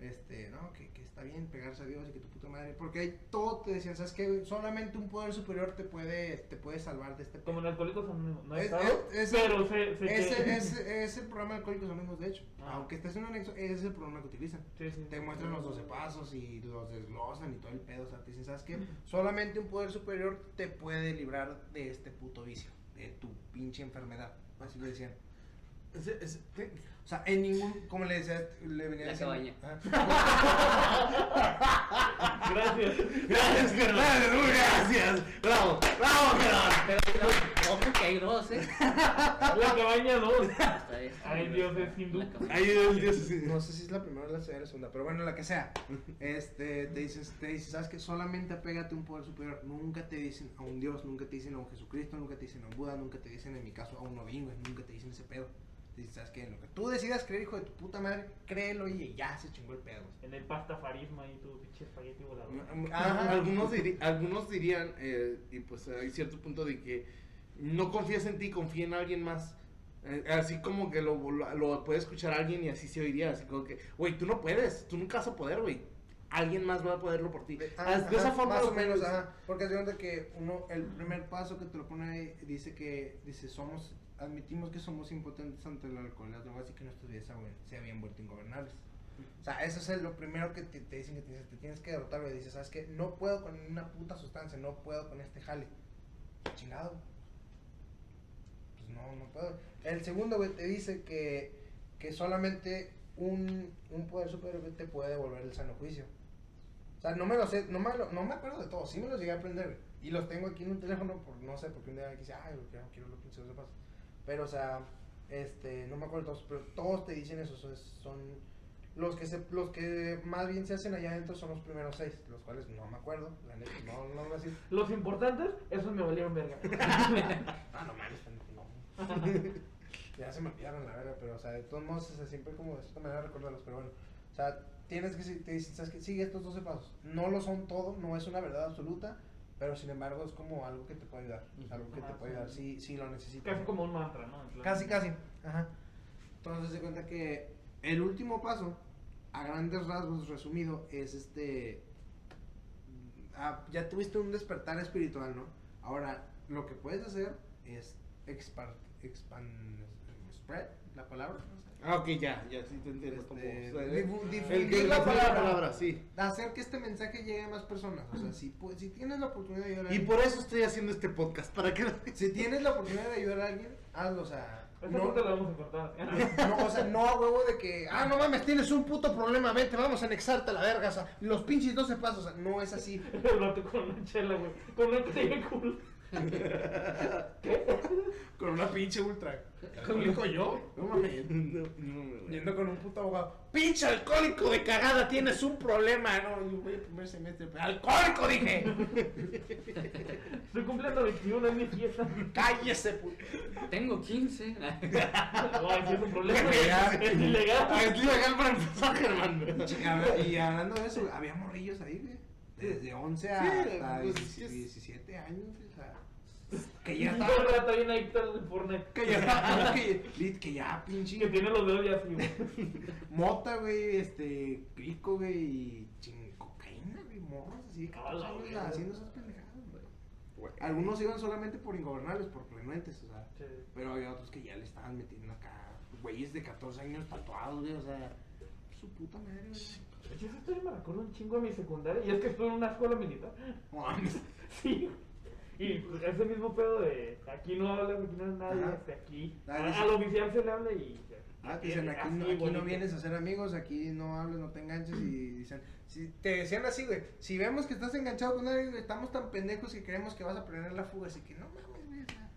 este, no, que, que está bien pegarse a Dios y que tu puta madre, porque ahí todo te decían, ¿sabes qué? Solamente un poder superior te puede, te puede salvar de este Como en Alcohólicos Anónimos, no Es- es- es- pero sé que... Ese, ese, ese programa de Alcohólicos Anónimos, de hecho, Ah. aunque estés en un anexo, ese es el programa que utilizan. Sí, sí. Te muestran los 12 pasos y los desglosan y todo el pedo. O sea, te dicen, ¿sabes qué? Solamente un poder superior te puede librar de este puto vicio, de tu pinche enfermedad. Así le decían. O sea, en ningún, como le decía, le venía La diciendo- cabaña. Ajá. Gracias. Gracias, muy Gracias. Bravo, bravo, pero, ojo que hay dos, ¿eh? La cabaña 2. Está bien. Ay, Dios, es hindú. El Dios. sí. No sé si es la primera o la segunda, pero bueno, la que sea. Este, te dices, te dices, ¿sabes qué? Solamente apégate a un poder superior. Nunca te dicen a un Dios, nunca te dicen a un Jesucristo, nunca te dicen a un Buda, nunca te dicen, en mi caso, a un güey, nunca te dicen ese pedo. Dices, ¿sabes qué? En lo que tú decidas creer, hijo de tu puta madre, créelo y ya se chingó el pedo. En el pastafarismo ahí tu pinche espagueti volador. Ajá. Algunos, diri- algunos dirían, eh, y pues hay cierto punto de que no confías en ti, confía en alguien más. Eh, así como que lo, lo, lo puede escuchar alguien y así se oiría. Así como que, güey, tú no puedes, tú nunca vas a poder, güey. Alguien más va a poderlo por ti. Ah, de esa ajá, forma más o menos, ajá, porque es de que uno, el primer paso que te lo pone ahí, dice que, dice, somos, admitimos que somos impotentes ante el alcohol y las drogas y que nuestras vidas se habían- vuelto ingobernables. O sea, eso es lo primero que te, te dicen que te tienes que derrotar, güey. Dices, ¿sabes qué? No puedo con una puta sustancia, no puedo con este jale. Chingado. Pues no, no puedo. El segundo, güey, te dice que, que solamente un, un poder superior te puede devolver el sano juicio. O sea, no me lo sé, no me, lo- no me acuerdo de todos, sí me los llegué a aprender. Y los tengo aquí en un teléfono por, no sé, porque un día quise, ay, güey, quiero, quiero los pinches de paso. Pero, o sea, este, no me acuerdo todos, pero todos te dicen eso, so- es- son los que se, los que más bien se hacen allá adentro son los primeros seis, los cuales no me acuerdo, la neta, no, no lo voy a decir. Los importantes, esos me valieron verga. Ah, no mames, no. ya se me olvidaron la verga, pero o sea, de todos modos, o sea, siempre como de cierta manera recordarlos, pero bueno, o sea, tienes que, te dicen, ¿sabes qué? Sigue estos 12 pasos. No lo son todo, no es una verdad absoluta, pero sin embargo es como algo que te puede ayudar. Algo que te puede sí. ayudar si, si lo necesitas. Casi como un mantra, ¿no? Plan- Casi, casi. Ajá. Entonces se cuenta que el último paso, a grandes rasgos resumido, es este. ah, ya tuviste un despertar espiritual, ¿no? Ahora, lo que puedes hacer es expar, expan, spread la palabra. Ah, ok, ya, ya sí te entiendo. Este, como, o sea, difu- el difundir que la difundir palabra. sí. Hacer que este mensaje llegue a más personas. O sea, si, pu- si tienes la oportunidad de ayudar a Y alguien, por eso estoy haciendo este podcast, para que... si tienes la oportunidad de ayudar a alguien, hazlo, o sea. No- la vamos a cortar. No, o sea, no a huevo de que, ah, no mames, tienes un puto problema, vete, vamos a anexarte a la verga, o sea, los pinches 12 pasos, o sea, no es así. El vato con una chela, güey. Con una culo. Con una pinche ultra. ¿Alcohólico yo? No mames. No, no, no, Yendo con un puto abogado. Pinche alcohólico de cagada, tienes un problema. No, yo voy a primer semestre. ¡Alcohólico, dije! Estoy cumpliendo 21 en mi fiesta. ¡Cállese, puto! Tengo 15. Ay, sí es un problema. Es ilegal. Ah, es ilegal para empezar, Germán. Y hablando de eso, había morrillos ahí, güey. Desde 11 a Sí, hasta pues, 17, sí es- 17 años, o sea. Que ya está. bien adicto al Fortnite. Que ya está. Que, que ya, pinche. Que tiene los dedos ya así. Mota, güey, este, crico, güey, y ching, cocaína, güey, morros así de 14 A la años verga. haciendo esas pendejadas, güey. Algunos iban solamente por ingobernables, por renuentes, o sea, Sí. pero había otros que ya le estaban metiendo acá, güeyes de 14 años tatuados, güey, o sea, su puta madre, güey. Yo esa historia me recuerdo un chingo de mi secundaria. Y es que estuve en una escuela militar. Sí. Y pues, ese mismo pedo de aquí no hablas, aquí no es nadie, Ajá. este, aquí. Ah, a- al oficial se le habla y. Ah, te dicen, aquí, así, no, aquí no vienes a ser amigos, aquí no hables, no te enganches y dicen, si te decían así, güey, si vemos que estás enganchado con alguien, estamos tan pendejos que creemos que vas a planear la fuga, así que no mames, güey, o sea,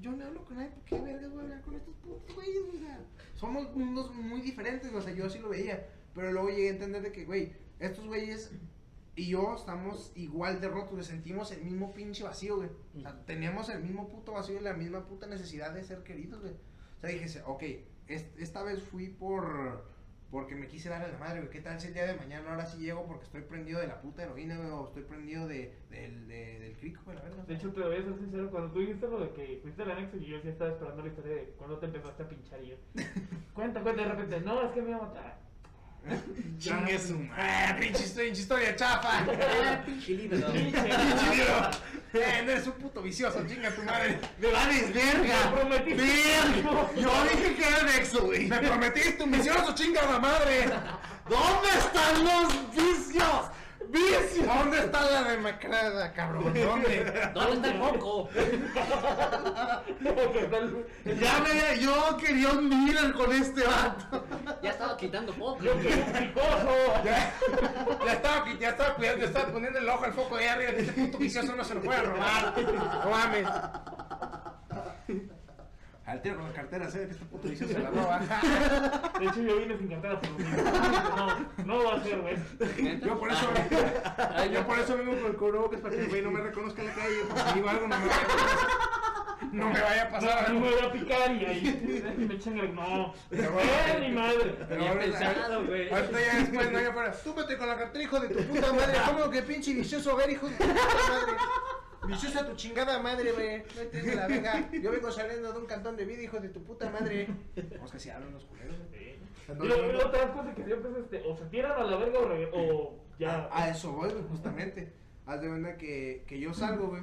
yo no hablo con nadie, ¿por qué vergas voy a hablar con estos putos güeyes, güey? o sea, somos mundos muy diferentes, o sea, yo sí lo veía, pero luego llegué a entender de que, güey, estos güeyes y yo estamos igual de rotos, sentimos el mismo pinche vacío, güey, o sea, tenemos el mismo puto vacío y la misma puta necesidad de ser queridos, güey. O sea, dije, ok, es- esta vez fui por porque me quise dar a la madre, güey. ¿Qué tal si el día de mañana ahora sí llego porque estoy prendido de la puta heroína, güey? O estoy prendido de, del, de- del crico, güey, la. De hecho, te voy a ser sincero, cuando tú dijiste lo de que fuiste al anexo, yo sí estaba esperando la historia de cuando te empezaste a pinchar y yo. Cuenta, cuenta, de repente, no, es que me iba a matar. Chingue su madre. ¡Ah, pinche historia, chafa! ¡Ah, Pinche libro. Pinche, pinche libro! ¡Eh, no eres un puto vicioso, chinga tu madre! ¡Me vales Me verga! prometiste. ¡Verga! Yo dije que era Nexo, güey. ¡Me prometiste un vicioso, chinga la madre! ¿Dónde están los vicios? ¿Dónde está la demacrada, cabrón? ¿Dónde? ¿Dónde está el tal- Ya me, yo quería un dealer con este vato. Ya estaba quitando foco. Yo quiero un picoso. Ya, ya estaba, ya estaba cuidando, ya estaba poniendo el ojo al foco de ahí arriba. Este puto vicioso no se lo puede robar. No mames. Al tiro con la cartera, sé que este puto vicioso se la roba. De hecho, yo vine sin cantar por lo mismo. No, no va a ser, güey. Yo por eso, yo por eso vengo con el cubrebocas para que el güey no me reconozca en la calle. Porque si digo algo, no me vaya a pasar. No me vaya a pasar. No, no me voy a picar y ahí me echan el. No. Pero ¡Eh, mi madre! Pero ahorita- pensado, güey. Ahorita ya después no hay afuera. Túpate con la cartera, hijo de tu puta madre. ¿Cómo que pinche vicioso? Ver, hijo de tu puta madre. Viciosa tu chingada madre, güey. No entiendes la verga. Yo vengo saliendo de un cantón de vida, hijo de tu puta madre. Vamos que si hablan los culeros, güey. Sí. Y luego te das cuenta que siempre es este, o se tiran a la verga o, re- o ya. A, a eso voy, güey, justamente. Haz de cuenta que, que yo salgo, güey.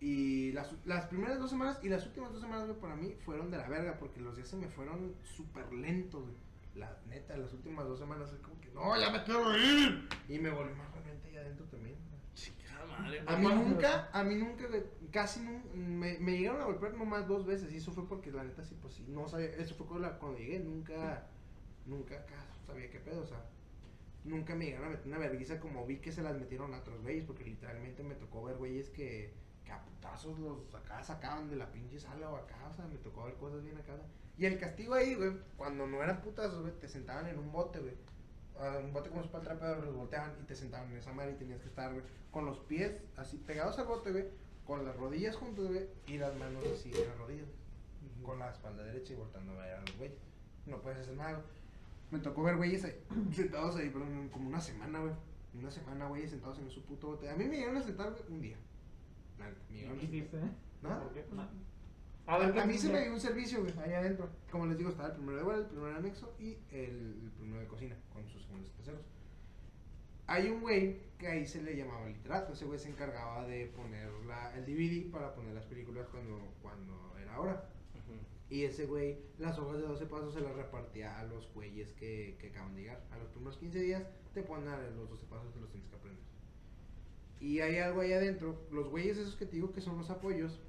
Y las, las primeras dos semanas y las últimas dos semanas, güey, para mí fueron de la verga. Porque los días se me fueron súper lentos, güey. La neta, las últimas dos semanas es como que, no, ya me quiero ir. Y me volví más realmente allá adentro también. Madre. A mí nunca, a mí nunca, casi no, me, me llegaron a golpear nomás dos veces. Y eso fue porque la neta, sí, pues sí, no sabía. Eso fue cuando, la- cuando llegué, nunca, nunca sabía qué pedo, o sea. Nunca me llegaron a meter una vergüenza como vi que se las metieron a otros güeyes, porque literalmente me tocó ver güeyes que, que a putazos los acá sacaban de la pinche sala o acá, o sea, me tocó ver cosas bien acá. Y el castigo ahí, güey, cuando no eran putazos, güey, te sentaban en un bote, güey. Un bote como el trapeo, los volteaban y te sentaban en esa madre y tenías que estar, güey, con los pies así pegados al bote, güey, con las rodillas juntas, güey, y las manos así en las rodillas, con la espalda derecha y voltando a ver a los güeyes. No puedes hacer nada, güey. Me tocó ver güeyes ahí, sentados ahí, perdón, como una semana, güey. Una semana, güeyes, sentados en su puto bote. A mí me llegaron a sentar güey, un día. Neta, me ¿Y llegaron a qué sentar. hiciste? ¿Nada? ¿Por qué? Pues, Nada. A, ver, ¿qué a mí se me dio un servicio, güey, allá adentro. Como les digo, estaba el primero de vuelo, el primero de anexo y el, el primero de cocina, con sus segundos y terceros. Hay un güey que ahí se le llamaba literato. Ese güey se encargaba de poner la, el DVD para poner las películas cuando, cuando era hora. Y ese güey, las hojas de 12 pasos se las repartía a los güeyes que, que acaban de llegar. A los primeros 15 días te ponen a los 12 pasos, te los tienes que aprender. Y hay algo ahí adentro. Los güeyes esos que te digo que son los apoyos,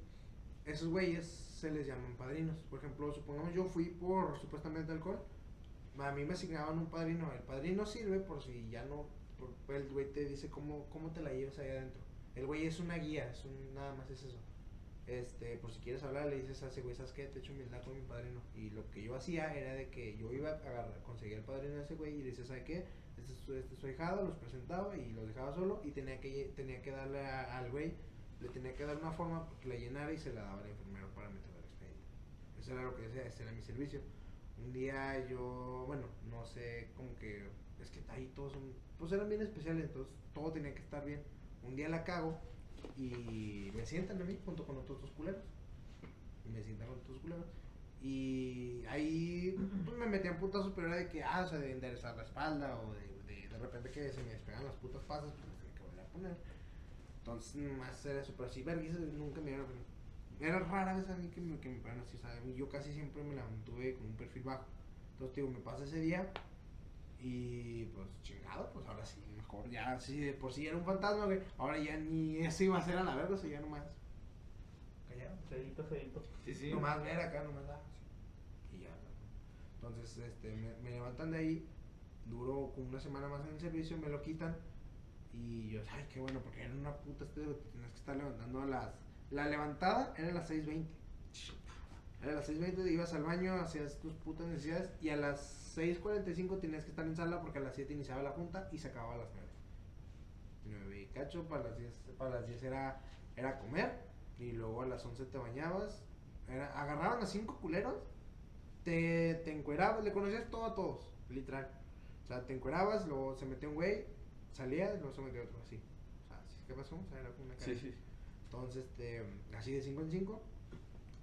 esos güeyes se les llaman padrinos. Por ejemplo, supongamos yo fui por supuestamente alcohol. A mí me asignaban un padrino. El padrino sirve por si ya no. por- el güey te dice cómo, cómo te la llevas ahí adentro. El güey es una guía, es un, nada más es eso. Este, por si quieres hablar, le dices a ese güey, ¿sabes qué? Te echo humildad con mi padrino. Y lo que yo hacía era de que yo iba a agarrar, conseguía el padrino de ese güey y le decía, ¿sabes qué? Este es, este es su ahijado, los presentaba y los dejaba solo y tenía que, tenía que darle al güey, le tenía que dar una forma que la llenara y se la daba al enfermero para meterla al expediente. Eso era lo que decía, ese era mi servicio. Un día yo, bueno, no sé, como que, es que ahí todos son, pues eran bien especiales, entonces todo tenía que estar bien. Un día la cago y me sientan a mí junto con otros dos culeros. Y me sientan con otros culeros. Y ahí pues, me metían putazos, pero era de que, ah, o sea, de enderezar la espalda o de, de, de repente que se me despegan las putas pasas, pues las tenía que volver a poner. Entonces, más era eso, pero así, vergüenza, nunca me dieron. Era rara vez a mí que me, que me así, sea, yo casi siempre me la mantuve con un perfil bajo. Entonces, digo, me pasa ese día y pues chingado, pues ahora sí, mejor ya, sí, de por sí era un fantasma, güey. Ahora ya ni eso iba a ser a la verga, o sea, ya nomás. Callado. Sedito, sedito. Sí, sí. Nomás ver acá, nomás da. así. Y ya. Entonces, este, me, me levantan de ahí, duró como una semana más en el servicio, me lo quitan. Y yo, ay, qué bueno, porque era una puta este, te tienes que estar levantando a las. La levantada era a las 6.20. Era a las 6.20, ibas al baño, hacías tus putas necesidades. Y a las 6.45 tenías que estar en sala porque a las 7 iniciaba la junta y se acababa a las 9. 9 y cacho, para las 10, para las 10 era, era comer. Y luego a las 11 te bañabas. Era, agarraban a cinco culeros, te, te encuerabas, le conocías todo a todos, literal. O sea, te encuerabas, luego se metió un güey, salía, luego se metió otro, así. O sea, ¿sí? ¿qué pasó? O sea, era como una Sí, cadena. sí. Entonces, este, así de 5 en 5.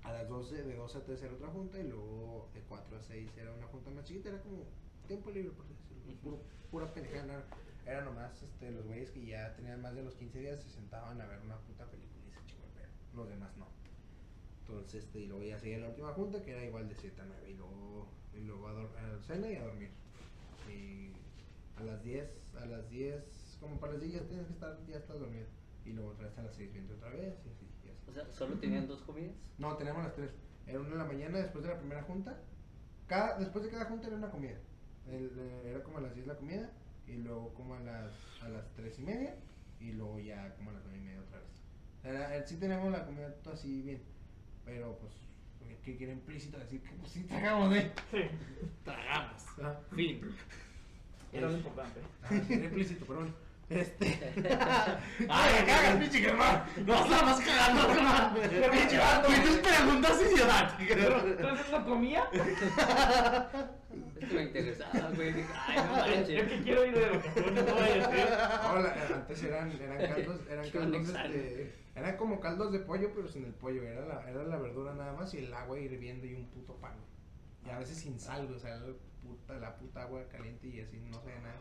A las 12, de 12 a 3 era otra junta y luego de 4 a 6 era una junta más chiquita, era como tiempo libre, por decirlo. Puro, pura pendejada. Era, nomás este, los güeyes que ya tenían más de los 15 días se sentaban a ver una puta película y se chingó. Los demás no. Entonces, este, y luego ya seguía la última junta que era igual de 7 a 9 y luego, y luego a, a cena y a dormir. Y a las 10, a las 10, como para las 10 ya tienes que estar, ya estás dormido. Y luego otra vez a las 6 viendo otra vez y así, y así. O sea, ¿solo tenían dos comidas? No, tenemos las tres. Era una en la mañana después de la primera junta. Cada, después de cada junta era una comida. El, eh, era como a las 10 la comida. Y luego como a las, a las 3 y media. Y luego ya como a las 9 y media otra vez. Era, sí tenemos la comida todo así bien. Pero pues, que quiere implícito decir que pues sí tragamos, ¿eh? Sí, Tragamos. Ah, Fin. Era lo importante. ah, era implícito, perdón. Este. ¡Ay, me cagas, pinche Germán! ¡No estabas cagando, Germán! ¡Pinche vato! ¡Y tus preguntas idiotas! ¿Entonces no comía? Es que me interesaba, güey. Dije, Ay, no Es manches. que quiero ir de vacaciones, no vaya a ser. Hola, antes eran, eran caldos, eran caldos, este, eran como caldos de pollo, pero sin el pollo, era la, era la verdura nada más y el agua hirviendo y un puto pan. Y a veces sin sal, o sea, puta, la puta agua caliente y así no sabía nada.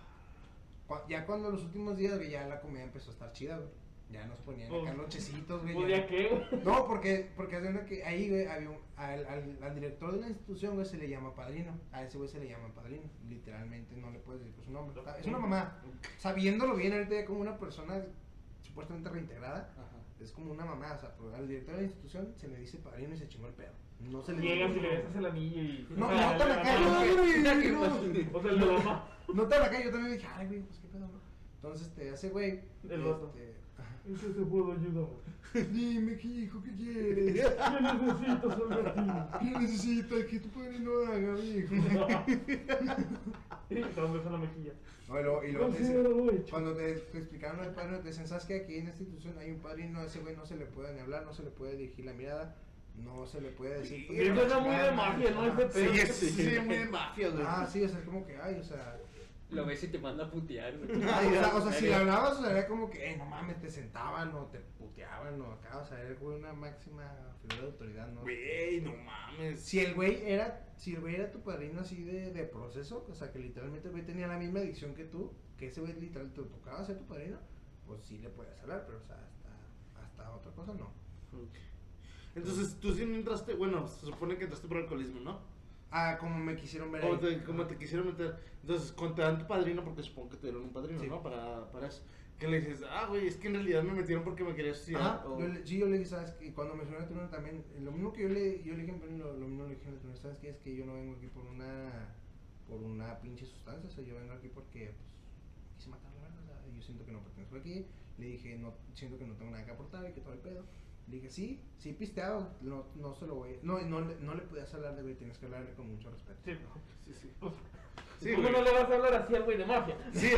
Ya cuando los últimos días, güey, ya la comida empezó a estar chida, güey. Ya nos ponían acá Pues, nochecitos, güey. Pues ya- ya qué, güey. no, porque, porque haciendo que ahí, güey, había un- al, al, al director de la institución, güey, se le llama padrino. A ese güey se le llama padrino. Literalmente no le puedes decir por su nombre. Está- Es una mamá. Sabiéndolo bien, ahorita ya como una persona supuestamente reintegrada, Ajá. es como una mamá. O sea, pero al director de la institución se le dice padrino y se chingó el pedo. No se le Llegas y le besas el anillo y. No, Ah, no te la caes, no, güey, no. pues, O sea, el. No te la caes, yo también dije, ay, güey, pues qué pedo, ¿no? Entonces, este, ese güey. El vato. este, ajá. ¿En qué te puedo ayudar? Dime, ¿qué hijo, qué quieres? ¿Qué necesitas, Albertino? ¿Qué necesitas que tu padre no haga? Y te un beso en la mejilla. No, y luego, y te dicen- cuando te, te explicaron el padrino, te dicen, ¿sabes que aquí en esta institución hay un padrino? A ese güey no se le puede ni hablar, no se le puede dirigir la mirada, no se le puede decir. Y eso era muy de mafia, ¿no? Ese Sí, pedo. es, sí, muy de mafia, güey. Ah, sí, o sea, es como que, ay, o sea, Lo ves y te manda a putear, güey. Ay, o sea, o sea, si le hablabas, o sea, era como que, eh, no mames, te sentaban o te puteaban o acá, o sea, era güey, una máxima figura de autoridad, ¿no? Güey, no mames. Si el güey era, si el güey era tu padrino así de, de proceso, o sea, que literalmente el güey tenía la misma adicción que tú, que ese güey literal te tocaba ser tu padrino, pues sí le puedes hablar, pero, o sea, hasta, hasta otra cosa no. Entonces, tú sí no entraste, bueno, se supone que entraste por alcoholismo, ¿no? Ah, como me quisieron ver ahí. te, como te quisieron meter. Entonces, cuando te dan tu padrino, porque supongo que te dieron un padrino, Sí. ¿no? Para, para eso. Que le dices, ah, güey, es que en realidad me metieron porque me quería suicidar. Ajá, o- yo le- sí, yo le dije, ¿sabes qué? Cuando me suena el turno también, eh, lo mismo que yo le, yo le dije, lo, lo mismo le dije turno, ¿sabes qué? Es que yo no vengo aquí por una, por una pinche sustancia, o sea, yo vengo aquí porque, pues, quise matar la verdad, o sea, yo siento que no pertenezco aquí, le dije, no, siento que no tengo nada que aportar y que todo el pedo. Le dije, sí, sí pisteado, no, no se lo voy, no, no, no le podías hablar de güey, tienes que hablarle con mucho respeto. Sí, Sí, sí. pues, Sí, ¿Por qué güey. no le vas a hablar así al güey de mafia? Sí.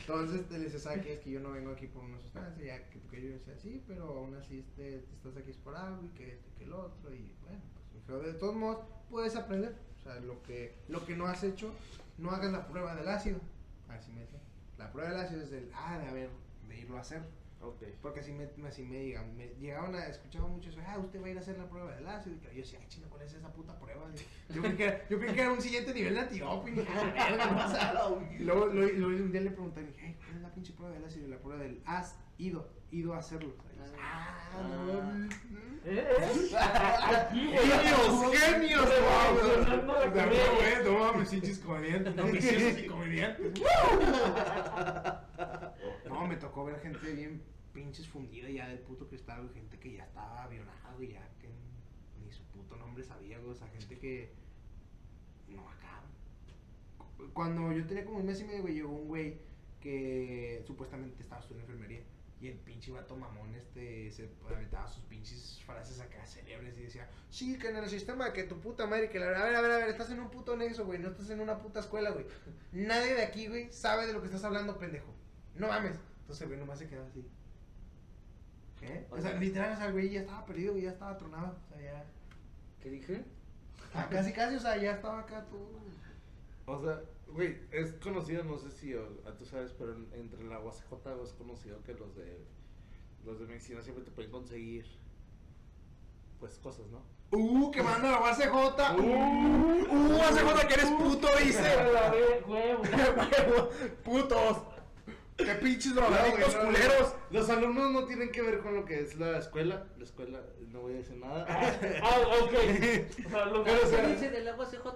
Entonces le dice, ¿sabes qué? Es que yo no vengo aquí por una sustancia, ya que porque yo decía, sí, pero aún así este, estás aquí es por algo y que esto y que el otro, y bueno, pues pero de todos modos puedes aprender. O sea, lo que, lo que no has hecho, no hagas la prueba del ácido. Así me decía. La prueba del ácido es del, ah, de haber, de irlo a hacer. Porque así me, así me, digan, me llegaban a, escuchaba mucho eso, ah, usted va a ir a hacer la prueba del ácido. Y yo decía, ay, chino, ¿cuál es esa puta prueba? Yo creí que era, yo creí que era un siguiente nivel de antidoping. y "Ah, luego, luego un día le dije, "Ay, ¿cuál es la pinche prueba del ácido? Y la prueba del, has ido, ido a hacerlo. Yo, ah, no, mames". ¿Eh? ¿Eh? Genios, genios, No, mames, pinches comediantes, no, viciosos y comediantes. No, me tocó ver gente bien pinches fundida ya del puto cristal, güey, gente que ya estaba avionada, güey, ya que ni su puto nombre sabía, güey, o sea, gente que no acá. Cuando yo tenía como un mes y medio, güey, llegó un güey que supuestamente estaba estudiando enfermería. Y el pinche vato mamón este se aventaba sus pinches frases acá célebres y decía, sí, que en el sistema que tu puta madre, que la a ver, a ver, a ver, estás en un puto nexo, güey, no estás en una puta escuela, güey. Nadie de aquí, güey, sabe de lo que estás hablando, pendejo. No mames. Entonces, güey, nomás se quedaba así. ¿Qué? O sea, literal, o sea, el güey ya estaba perdido, ya estaba tronado. O sea, ya. ¿Qué dije? Ah, casi, casi, o sea, ya estaba acá todo. O sea, güey, es conocido, no sé si o- tú sabes, pero en- entre la UACJ es conocido que los de los de medicina siempre te pueden conseguir pues cosas, ¿no? Uh, que manda la base J. Uh, uh, base J, que eres puto, dice. Putos. Qué pinches Claro, drogadictos no, culeros. Los alumnos no tienen que ver con lo que es la escuela. La escuela, no voy a decir nada. Ah, ok. O sea, los Pero, o sea, ¿Qué dice del agua CJ?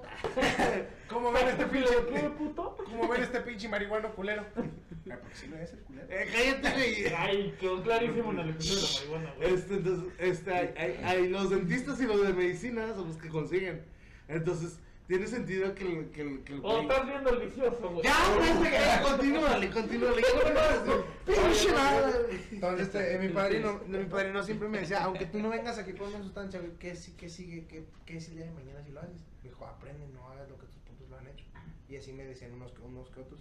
¿Cómo ven este pinche? ¿Qué puto? ¿Cómo ven este pinche marihuano culero? Ay, porque sí lo es el culero. Eh, cállate, güey. Ay, quedó clarísimo en el episodio de la marihuana, güey. Este, entonces, este, hay, hay, hay los dentistas y los de medicina son los que consiguen. Entonces, tiene sentido que el, que el, que el O güey- estás viendo el vicioso, güey. Ya, pues, güey, ya, continúale, continúale. no Pinche madre. Entonces, este, mi padrino, mi padrino siempre me decía, aunque tú no vengas aquí por una sustancia, güey, ¿qué, qué sigue? ¿Qué, ¿Qué es el día de mañana si lo haces? Me dijo, aprende, no hagas lo que tus putos lo han hecho. Y así me decían unos, que- unos que otros,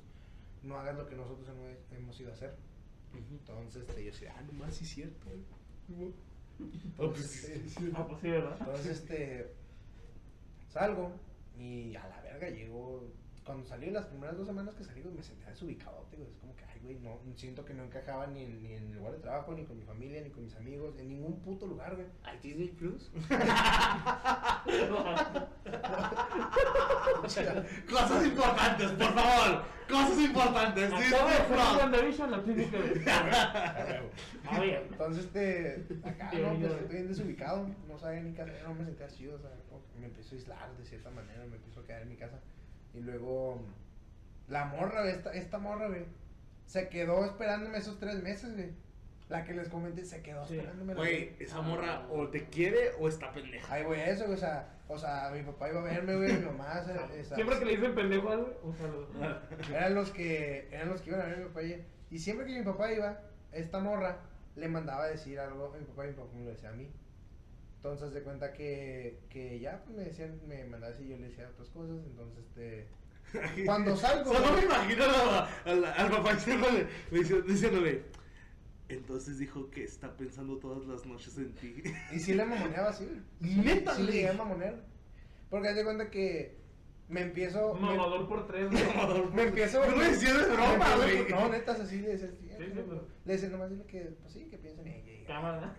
no hagas lo que nosotros hemos, hemos ido a hacer. Entonces, este, yo decía, ah, nomás sí es cierto. güey". Oh, sí. Ah, pues sí, ¿verdad? Entonces, este, salgo y a la verga llego. Cuando salí las primeras dos semanas que salí, güey, me sentía desubicado, güey. Es como que, ay, güey, no, siento que no encajaba ni en, ni en el lugar de trabajo, ni con mi familia, ni con mis amigos, en ningún puto lugar, güey. ¿Al Disney Plus? Cosas importantes, por favor. Cosas importantes. Disney Plus. Ah. Entonces, este, acá, no, pues estoy bien desubicado, no sabía ni qué hacer, no me sentía chido, o sea, como que me empiezo a aislar de cierta manera, me empiezo a quedar en mi casa. Y luego, la morra, güey, esta, esta morra, güey, se quedó esperándome esos tres meses, güey. La que les comenté, se quedó Sí. esperándome. Güey, esa morra o te quiere o está pendeja. Ay, güey, eso, güey, o sea, o sea, mi papá iba a verme, güey, mi mamá, esa- Siempre que le dicen pendejo un saludo. eran los que, eran los que iban a ver a mi papá y, y siempre que mi papá iba, esta morra le mandaba a decir algo a mi papá y mi papá me lo decía a mí. Entonces de cuenta que, que ya pues, me decían, me mandaba así, yo le decía otras cosas, entonces este cuando salgo Solo me güey, imagino a la- a la- al papá diciéndole, diciéndole, Entonces dijo que está pensando todas las noches en ti. Y sí le mamoneaba así. Neta, Sí le llegué a mamonear. Porque haz de cuenta que me empiezo. me- Mamador por tres, güey. Me empiezo. No lo decía de me broma, empiezo- güey. No, neta, así le decía. Sí, Sí, sí, pero- Le decía nomás dile que, pues sí, que piensen en ella. y- Cámara.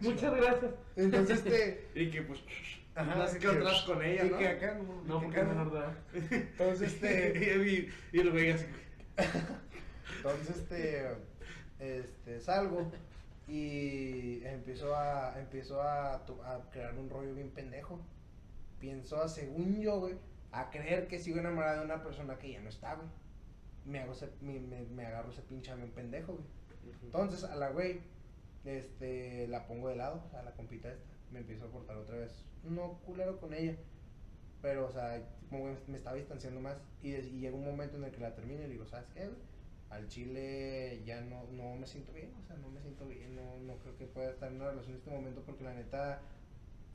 Muchas gracias. Entonces, este. Y que pues. Ajá, no sé qué que- atrás con ella, y ¿no? que acá no. No, que porque acá no. edad. Entonces, este. y, y el güey así. Entonces, este, este, salgo y empiezo a, empiezo a, a crear un rollo bien pendejo. Pienso, a, según yo, güey, a creer que sigo enamorada de una persona que ya no está, güey. Me, hago ese, me, me, me agarro ese pinche avión pendejo, güey. Entonces, a la güey, este, la pongo de lado, a la compita esta. Me empiezo a cortar otra vez. No culero con ella. Pero, o sea, como me estaba distanciando más. Y, llega un momento en el que la termino y digo, ¿sabes qué? Al chile ya no, no me siento bien, o sea, no me siento bien, no, no creo que pueda estar en una relación en este momento porque la neta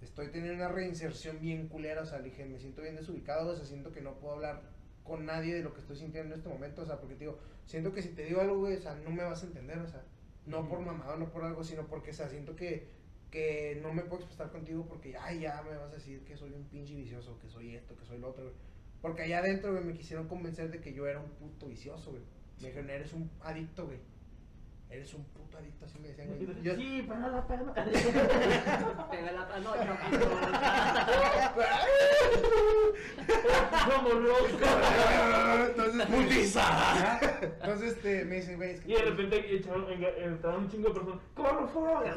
estoy teniendo una reinserción bien culera, o sea, dije, me siento bien desubicado, o sea, siento que no puedo hablar con nadie de lo que estoy sintiendo en este momento, o sea, porque te digo, siento que si te digo algo, o sea, no me vas a entender, o sea, no por mamado, no por algo, sino porque, o sea, siento que, que no me puedo expresar contigo porque, ay, ya me vas a decir que soy un pinche vicioso, que soy esto, que soy lo otro, güey. Porque allá adentro, güey, me quisieron convencer de que yo era un puto vicioso, güey. Me dijeron, eres un adicto, güey. Eres un puto adicto, así me decían, güey. Yo- Sí, pero no la pena. Pega la no, yo Como loco. Entonces, ¡Putiza! Ajá. Entonces, este, me dicen, güey, es que... Y de repente echaron, enga- entraron un chingo de personas. ¡Corre fuera!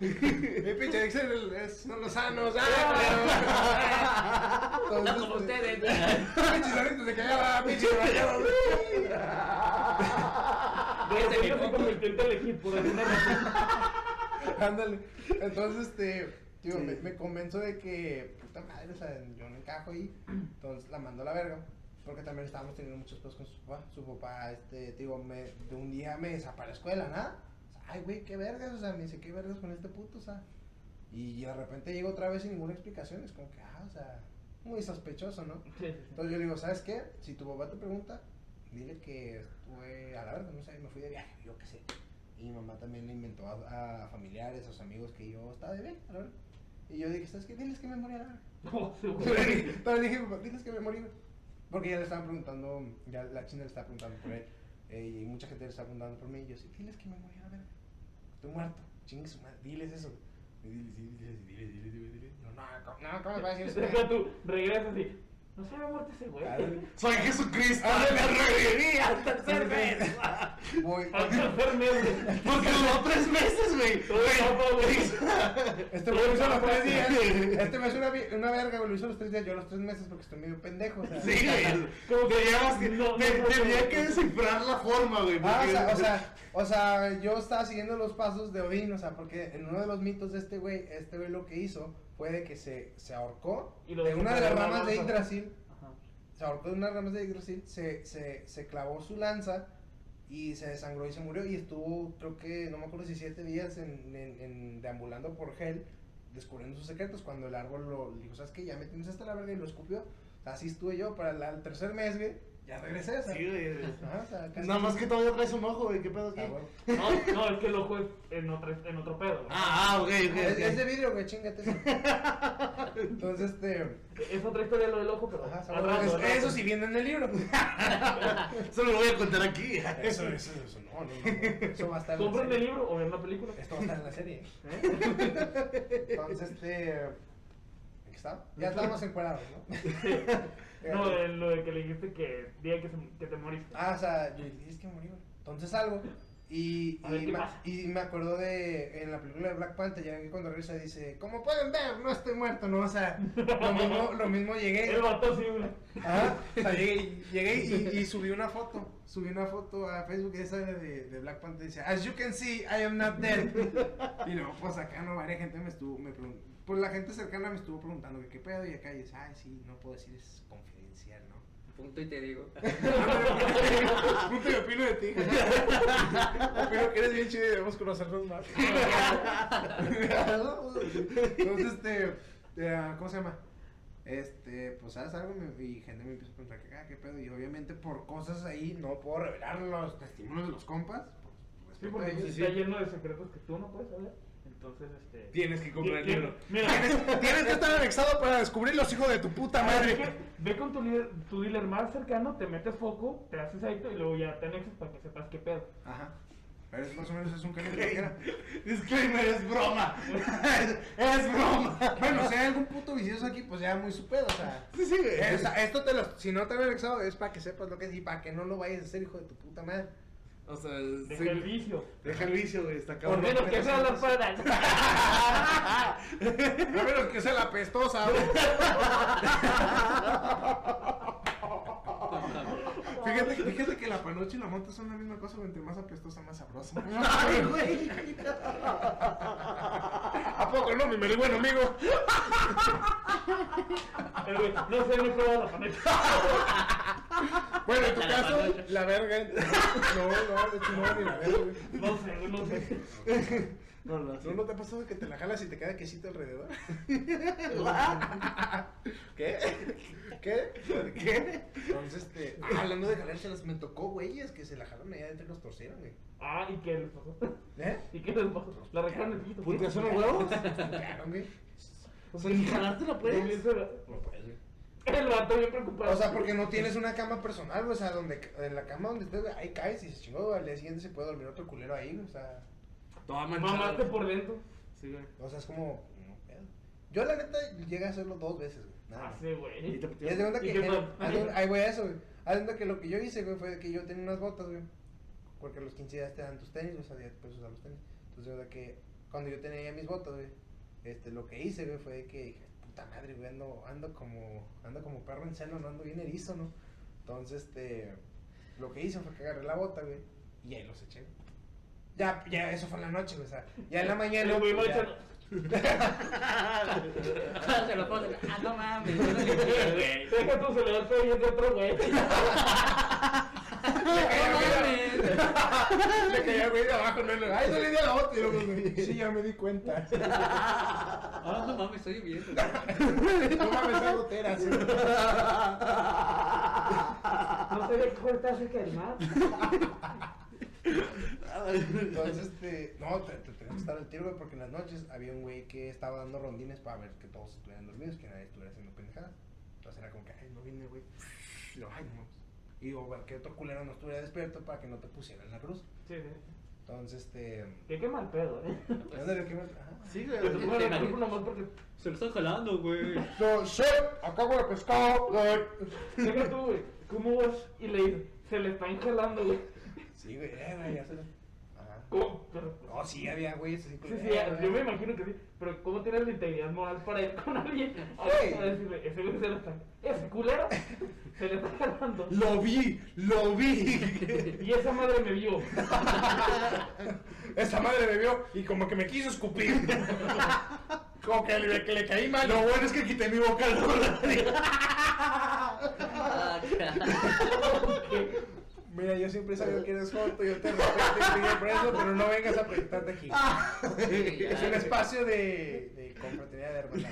Mi pinche es- sanos. ¡Ah, como ustedes. Pinches adictos rayados. De Este repente mi se convirtió en Telehit por alguna razón. Ándale. Entonces, este, tío, me, me convenzo de que, puta madre, o sea, yo no encajo ahí. Entonces la mando a la verga. Porque también estábamos teniendo muchos pedos con su papá. Su papá, este, digo, me, de un día me desapareció de la nada. O sea, Ay, güey, qué vergas, o sea, me dice, qué vergas con este puto, o sea. Y de repente llega otra vez sin ninguna explicación. Es como que, ah, o sea, muy sospechoso, ¿no? Sí, sí, sí. Entonces yo le digo, ¿sabes qué? Si tu papá te pregunta, dile que estuve a la verga, no sé, me fui de viaje, yo qué sé. Y mi mamá también le inventó a, a familiares, a sus amigos que yo estaba de viaje, a la verga. Y yo dije, ¿sabes qué? Diles que me morí a la verga. Sí, güey. Entonces dije, diles que me morí. güey". Porque ya le estaban preguntando, ya la china le estaba preguntando por él. eh, y mucha gente le estaba preguntando por mí. Y yo, sí, diles que me morí a la verga. Estoy muerto. Chingue su madre, diles eso. Y diles, diles, diles, diles, diles, diles, no, ¿cómo- no, ¿cómo me va a decir eso? Tú, regresas así. No se había muerto ese güey. Soy Jesucristo, Ah, me reviví al tercer mes. Voy, Al tercer mes, güey. Porque duró tres meses, güey. Güey. Este me lo hizo los tres días. Este me hizo una, una verga, güey. Lo hizo los tres días. Yo los tres meses porque estoy medio pendejo. O sea. Sí, güey. Como que No, tenía que descifrar la forma, güey. Ah, o sea, o sea, o sea, yo estaba siguiendo los pasos de Odín, o sea, porque en uno de los mitos de este güey, este güey lo que hizo fue de que se, se ahorcó Y de una de las la ramas de. Yggdrasil, Ajá. se ahorcó de una de las ramas de Yggdrasil, se, se, se clavó su lanza y se desangró y se murió y estuvo, creo que, no me acuerdo si siete días en, en, en- deambulando por Hell, descubriendo sus secretos, cuando el árbol lo dijo, ¿sabes qué? Ya me tienes hasta la verga y lo escupió, así estuve yo para la- el tercer mes, güey, ya regresé, o sea, Sí, güey. ajá, o sea, casi- Nada más que todavía traes un ojo, güey. ¿Qué pedo aquí? Ah, bueno. No, no, es que el ojo es en otro, en otro pedo. güey. Ah, ah, ok, ok. Es, ok. es de vidrio, güey, chingate. eso. Entonces, este. Es otra historia lo del ojo, pero. Ajá, al solo- rato, es- al rato. eso sí viene en el libro. Eso lo voy a contar aquí. Eso, eso, eso, no, no, no. Eso va a estar en la Compren el serie. libro o ven la película. Esto va a estar en la serie. ¿Eh? Entonces, este. ¿en qué estaba? Ya estábamos encuadrados, ¿no? No, de lo de que le dijiste que día que, se- que te moriste. Ah, o sea, yo dije, es que morí, güey. Entonces salgo y, ver, y, ¿qué me, y me acuerdo de, en la película de Black Panther, ya que cuando regresa dice, como pueden ver, no estoy muerto, ¿no? O sea, lo mismo, lo mismo llegué. El vato. Ajá, o sea, llegué, llegué y, y subí una foto, subí una foto a Facebook esa de, de Black Panther, dice, as you can see, I am not dead. Y luego, pues acá no, varias gente me estuvo, me preguntó, pues la gente cercana me estuvo preguntando que qué pedo, y acá y dice, ay, sí, no puedo decir, es confidencial, ¿no? Punto y te digo. Punto y opino de ti. opino que eres bien chido y debemos conocernos más. Entonces, este, eh, ¿cómo se llama? Este, pues sabes algo Me- y gente me empieza a preguntar que, ah, qué pedo. Y obviamente por cosas ahí no puedo revelar los testimonios de los compas. Por Sí, porque ellos. está lleno de secretos que tú no puedes saber. Entonces, este. Tienes que comprar el libro. Mira, Tienes que estar anexado para descubrir los hijos de tu puta ¿sabes madre. Ve con tu dealer más cercano, te metes foco, te haces adicto y luego ya te anexas para que sepas qué pedo. Ajá. Pero es más o menos es un canal. Disclaimer, es broma. es broma. Bueno, si hay algún puto vicioso aquí, pues ya muy su pedo, o sea. Sí, sí, sea, esto te lo, si no te he anexado es para que sepas lo que es y para que no lo vayas a hacer, hijo de tu puta madre. O sea, Deja sí. el vicio. Deja el vicio, güey. Está Por cabrón. menos que sea la para. A menos que sea la pestosa, güey. Fíjate, fíjate que la panoche y la mota son la misma cosa, entre más apestosa, más sabrosa. Ay, güey. ¿A poco no, mi marihuana amigo? Güey, No sé, no he probado la paneta. Bueno, en tu caso, panocha. la verga. No, no, de hecho no, ni la verga, güey. No sé, no sé. No, no, ¿No, ¿No te ha pasado que te la jalas y te queda quesito alrededor? ¿Qué? ¿Qué? ¿Qué? Entonces, este, ah, hablando de jalárselas, me tocó güeyes que se la jalaron allá adentro y los torcieron, güey. Ah, ¿y qué les pasó? ¿Eh? ¿Y qué les pasó? La rejaron el pito. ¿Puntuación los huevos? Claro, güey. O sea, ni jalarte la puedes. No puedes, güey. El vato bien preocupado. O sea, porque no tienes una cama personal, güey. O sea, donde, en la cama donde estés, güey, ahí caes y se chingó, al día siguiente se puede dormir otro culero ahí, güey. O sea, Toda manchada. Mamaste por dentro. Sí, güey. o sea, es como, no pedo. Yo, la neta, llegué a hacerlo dos veces, güey. Nada Ah, Y güey. te Y haz de cuenta ¿Y que. Ahí voy a eso, güey. Haz de cuenta que lo que yo hice, güey, fue que yo tenía unas botas, güey. Porque a los 15 días te dan tus tenis, o sea, 10 pesos a los tenis. Entonces, de verdad que cuando yo tenía ya mis botas, güey, este, lo que hice, güey, fue que dije, puta madre, güey, ando, ando como, ando como perro en celo, no ando bien erizo, ¿no? Entonces, este, lo que hice fue que agarré la bota, güey, y ahí los eché. güey. Ya, ya, eso fue en la noche, güey, o sea, ya en la mañana. Güey pues, ya- Se lo ponen. Ah, no mames. Deja tu celular yo de otro güey. Le caía güey de abajo, no, no, ay, di a la güey, sí, ya me di cuenta. Ah, no mames, estoy bien. No mames, es gotera, sí. No sé de qué está cerca Entonces, este, no, te, te que estar al tiro, güey, porque en las noches había un güey que estaba dando rondines para ver que todos estuvieran dormidos, que nadie estuviera haciendo pendejadas. Entonces era como que, ay, no vine, güey. Y yo, ay, no. Y digo, bueno, que otro culero no estuviera despierto para que no te pusieran la cruz. Sí, sí. Entonces, este. Que qué mal pedo, eh. ándale, ¿qué me- ajá. Sí, Te güey. pongo la cruz nomás porque. Se lo están jalando, güey. No, shit, acabo de pescado, güey. Deja tú, güey. ¿Cómo vas? Y le dices, se le están jalando, güey. Sí, güey, eh, güey, ya se lo. ¿Cómo? Pero- No, sí, había güeyes así. Sí, sí, yo me imagino que sí. Pero ¿cómo tienes la integridad moral para ir con alguien a, decirle, ese güey se le está. Ese culero se le está jalando. Lo vi, lo vi. Y esa madre me vio. Esa madre me vio y como que me quiso escupir. como que le, que le caí mal. Lo bueno es que quité mi boca al Ah, carajo. Que- Mira, yo siempre he sabido que eres joto, yo te respeto y estoy preso, pero no vengas a presentarte aquí. Sí, ya, Es un espacio de, de confraternidad de hermanos.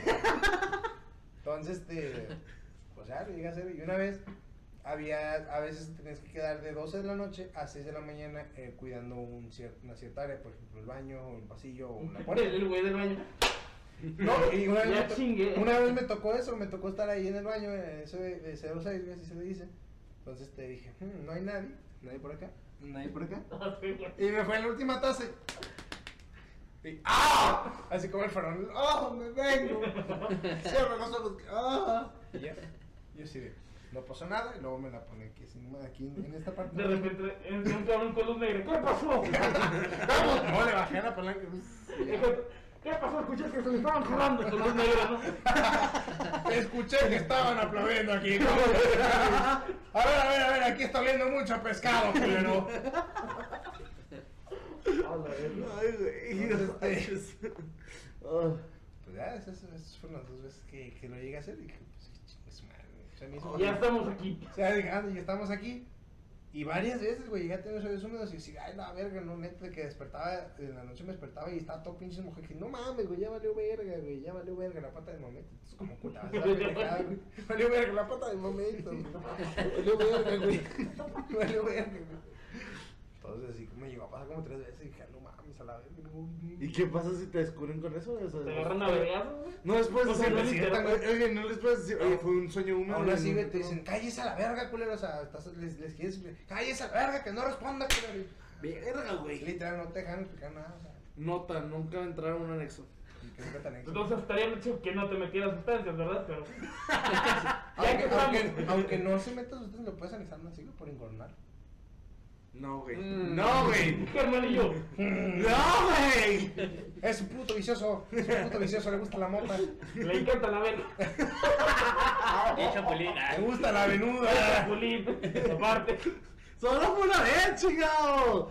Entonces, este, pues ya lo llegué a hacer. Y una vez, había, a veces tenías que quedar de 12 de la noche a 6 de la mañana eh, cuidando un cier- una cierta área, por ejemplo, el baño, un pasillo o una puerta. El güey del baño. No, y una vez, me to- chingué. una vez me tocó eso, me tocó estar ahí en el baño, en ese de, de 06, güey, así se le dice. Entonces te dije, "Hmm, no hay nadie, nadie por acá, nadie por acá. Sí. Y me fue en la última taza. y- ¡Ah! Así como el farol. ¡Ah! ¡Me vengo! Cierro los ojos. ¡Ah! Y ya. Yo así de. No pasó nada. Y luego me la pone aquí, aquí en, en esta parte. De repente entra un cabrón con luz negra. ¿Qué pasó? ¡Vamos! No, le bajé a la palanca. ¿Qué pasó? Escuché que se le estaban jalando con luz negra, ¿no? Escuché que estaban aplaudiendo aquí. ¿no? A ver, a ver, a mucho pescado, culero. Ay, güey. Entonces. Pues ya, esas, esas fueron las dos veces que, que lo llegué a hacer. Y dije, pues, madre. O sea, Ya estamos aquí. O sea, dije, ya estamos aquí. Y varias veces, güey, llegué a tener sueños húmedos y decía, ay, la verga, no, neta, que despertaba, en la noche me despertaba y estaba todo pinche mujer que no mames, güey, ya valió verga, güey, ya valió verga la pata del momento. Entonces, como pendejada, güey, valió verga la pata del momento, güey, valió verga, güey, valió verga, güey. Entonces, así me llegó a pasar como tres veces y dije, no mames, a la verga, güey. ¿Y qué pasa si te descubren con eso? O sea, Te agarran a vergazos, güey. No decir, no oye, literal, güey. oye, no les puedes decir, oye, fue un sueño húmedo. Aún así, güey, no- te dicen, cállese a la verga, culero, o sea, estás, les, les quieres, cállese a la verga, que no responda, culero. Verga, güey. literal, no te dejan explicar nada, o sea, Nota, nunca entraron a un anexo. y que nunca tan Entonces estaría mucho que no te metieras sustancias, ¿verdad? Pero. Aunque, que aunque, no se meta usted, lo puedes anexar así güey, por engornar. No, güey. Mm. No, güey. Hermanillo. No, güey. Es un puto vicioso, es un puto vicioso, le gusta la mota, Le encanta la chapulín. ah. le gusta la venuda. chapulín. Aparte. Solo fue una vez, chingado.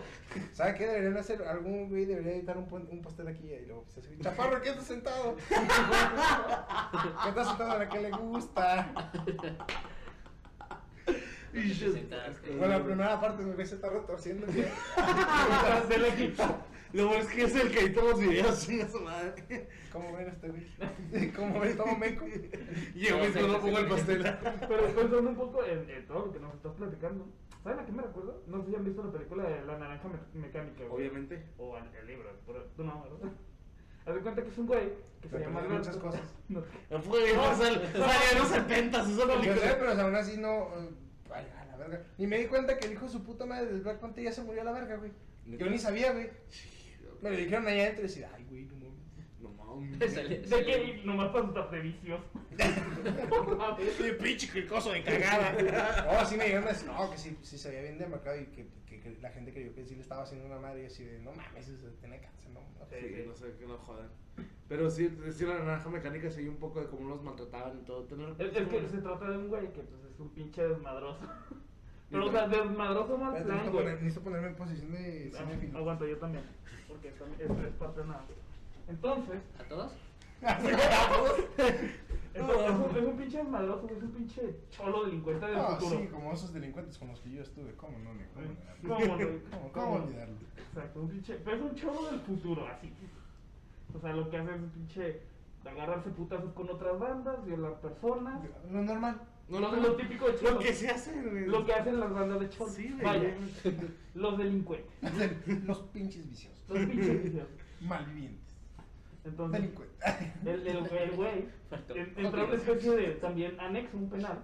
¿Sabe qué deberían hacer? Algún güey debería editar un, un pastel aquí y luego así, Chaparro, ¿qué estás sentado? ¿Qué estás sentado a la que le gusta? Y yo-. Bueno, la primera parte me se está retorciendo. Lo bueno es que es el que edita los videos, chinga su madre. ¿Cómo ven este güey? ¿Cómo ven? Todo meco. Y yo me no pongo el pastel. Pero pensando un poco en, en todo lo que nos estás platicando. ¿Saben a qué me recuerdo? No sé si han visto la película de La Naranja Me- Mecánica. güey. Obviamente. O el, el libro. pero Tú no, ¿verdad? Haz de cuenta que es un güey que se llama Alberto. muchas cosas. No. Fue No, sal- no. salió en los 70 esa Yo sé, película. pero aún así no. Verga. Y me di cuenta que el hijo de su puta madre del Black Panther ya se murió a la verga, güey. Yo ni sabía, güey. Me lo dijeron allá adentro y decía, ay, güey, no mames. No mames. De que nomás para sus. Soy pinche cricoso de cagada. No, sí me dijeron, no, que sí, sí se veía bien demarcado y que, que, que la gente creyó que sí le estaba haciendo una madre y así de, no mames, ese tiene cáncer, no. no". Sí, no sé, que no jodan. Pero sí, sí, la naranja mecánica se un poco de cómo los maltrataban y todo. Tener- Es, es que se trata de un güey que pues, es un pinche desmadroso. Pero, o sea, desmadroso Espérate, plan, Necesito, poner- necesito ponerme en posición de Ah, cinéfilo. Aguanto yo también. Porque también es, es parte de nada. Entonces, ¿A todos? es, es un, es un pinche desmadroso, es un pinche cholo delincuente del Ah, futuro. sí, como esos delincuentes con los que yo estuve, ¿cómo no? ne- ¿Cómo negarlo? ¿Cómo no? ¿Cómo, cómo olvidarlo? Exacto, un pinche. Pero es un cholo del futuro, así. O sea, lo que hace es un pinche. agarrarse putazos con otras bandas, violar personas. Lo normal. No, lo, no, lo típico de cholo. Lo que se hace, güey. Lo que hacen las bandas de cholo. Sí, güey. Vaya, los delincuentes. Los pinches viciosos. Los pinches viciosos. Malvivientes. Entonces, Delincuentes. el el- el güey Faltó. en- entra a una especie de también anexo, un penal,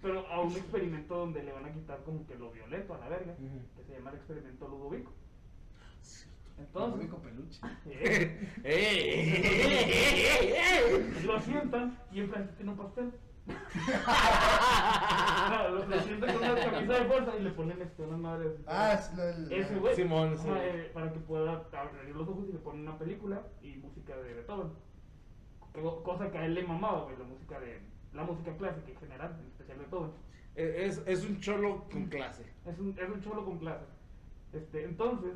pero a un experimento donde le van a quitar como que lo violento a la verga, que se llama el experimento Ludovico. Entonces. Entonces, peluche. eh, ¡Eh! lo sientan y enfrente tiene un pastel. No, lo, con una camisa de fuerza y le ponen este, una madre. Ah, es lo del. Ese güey. Simón, güey. eh, para que pueda abrir los ojos y le ponen una película y música de Beethoven. Co- Cosa que a él le mamaba, güey, la música de la música clásica en general, en especial Beethoven. Es, es un cholo con clase. Es un, es un cholo con clase. Este, entonces,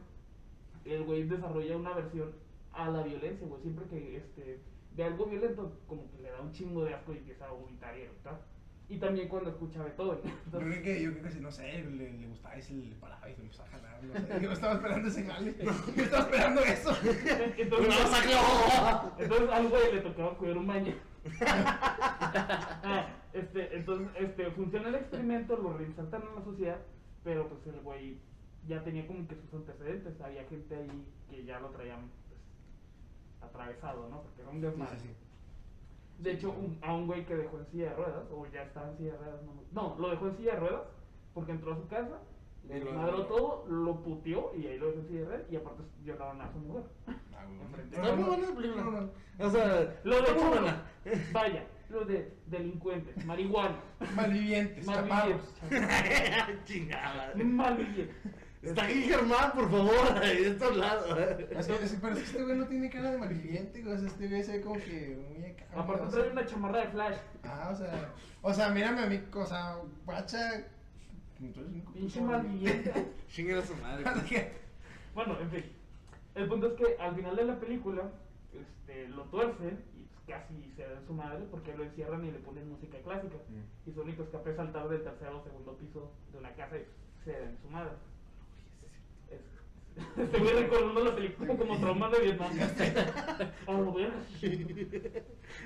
el güey desarrolla una versión a la violencia, güey. Siempre que este, ve algo violento, como que le da un chingo de asco y empieza a vomitar y eructar. Y también cuando escucha Beethoven. Yo Entonces, creo que, yo creo que si, no sé, le, le gustaba y se le paraba y se le empezaba a jalar, no sé. Yo estaba esperando ese jale. Yo estaba esperando eso. entonces, entonces al güey le tocaba cuidar un baño. Este, entonces, este, funciona el experimento, lo reinsertan en la sociedad, pero pues el güey ya tenía como que sus antecedentes, había gente ahí que ya lo traían atravesado, ¿no? Porque era un desmadre. Sí, sí, De hecho, un- a un güey que dejó en silla de ruedas, o ya estaba en silla de ruedas, no, no, lo dejó en silla de ruedas porque entró a su casa, le desmadró todo, lo puteó y ahí lo dejó en silla de ruedas y aparte violaron a su mujer. Ah. No, muy buena película. O sea, Lo de buena. vaya, lo de delincuentes, marihuana, Malvivientes, malvivientes, Chingada. malvivientes. Está aquí Germán, por favor, de estos lados. Pero es que este güey no tiene cara de malviviente, güey. O sea, este güey se ve como que muy acá. Aparte o sea. trae una chamarra de flash, Ah, o sea. O sea, mírame a mí, o sea, guacha. Pinche malviviente. Chingue a su madre. Bueno, en fin. El punto es que al final de la película este, lo tuercen y pues, casi se da en su madre porque lo encierran y le ponen música clásica. Y su único escape es saltar del tercer o segundo piso de una casa y se den su madre. Es- güey recordando la película como trauma de Vietnam. Oh, bueno.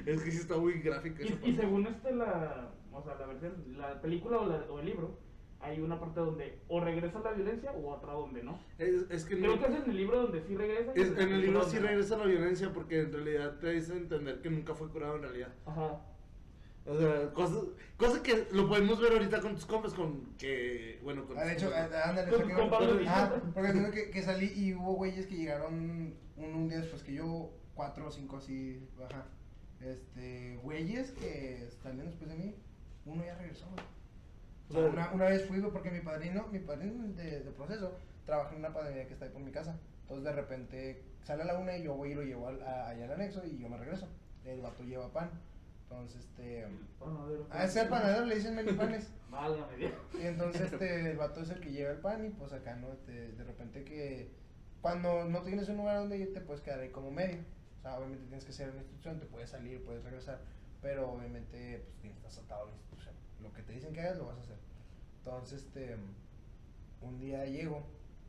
Es que sí está muy gráfica Y, y según este la, o sea, la versión, la película o, la- o el libro, hay una parte donde o regresa la violencia o otra donde no. Es, es que Creo no- que es en el libro donde sí regresa. es- en el libro sí regresa la violencia porque en realidad te dice entender que nunca fue curado en realidad. Ajá. O sea, cosas, cosas que lo podemos ver ahorita con tus compas, con que, bueno, con Ah, de tus hecho, ah, ándale, Con- Pablo Ah, porque tengo que, que salí y hubo güeyes que llegaron un, un día después que yo, cuatro o cinco así, ajá. Este, güeyes que salieron después de mí, uno ya regresó, güey. O sea, una, una vez fui, güey, porque mi padrino, mi padrino de, de proceso, trabaja en una panadería que está ahí por mi casa. Entonces de repente sale a la una y yo voy y lo llevo al, a- allá al anexo y yo me regreso. El vato lleva pan. Entonces, este... Panadero. A ese panadero le dicen melipanes. Válgame Dios. Y entonces este, el vato es el que lleva el pan y pues acá, ¿no? Este, de repente que cuando no tienes un lugar donde ir te puedes quedar ahí como medio. O sea, obviamente tienes que hacer una instrucción, te puedes salir, puedes regresar, pero obviamente pues tienes estás atado a la instrucción. Lo que te dicen que hagas lo vas a hacer. Entonces, este, un día llego,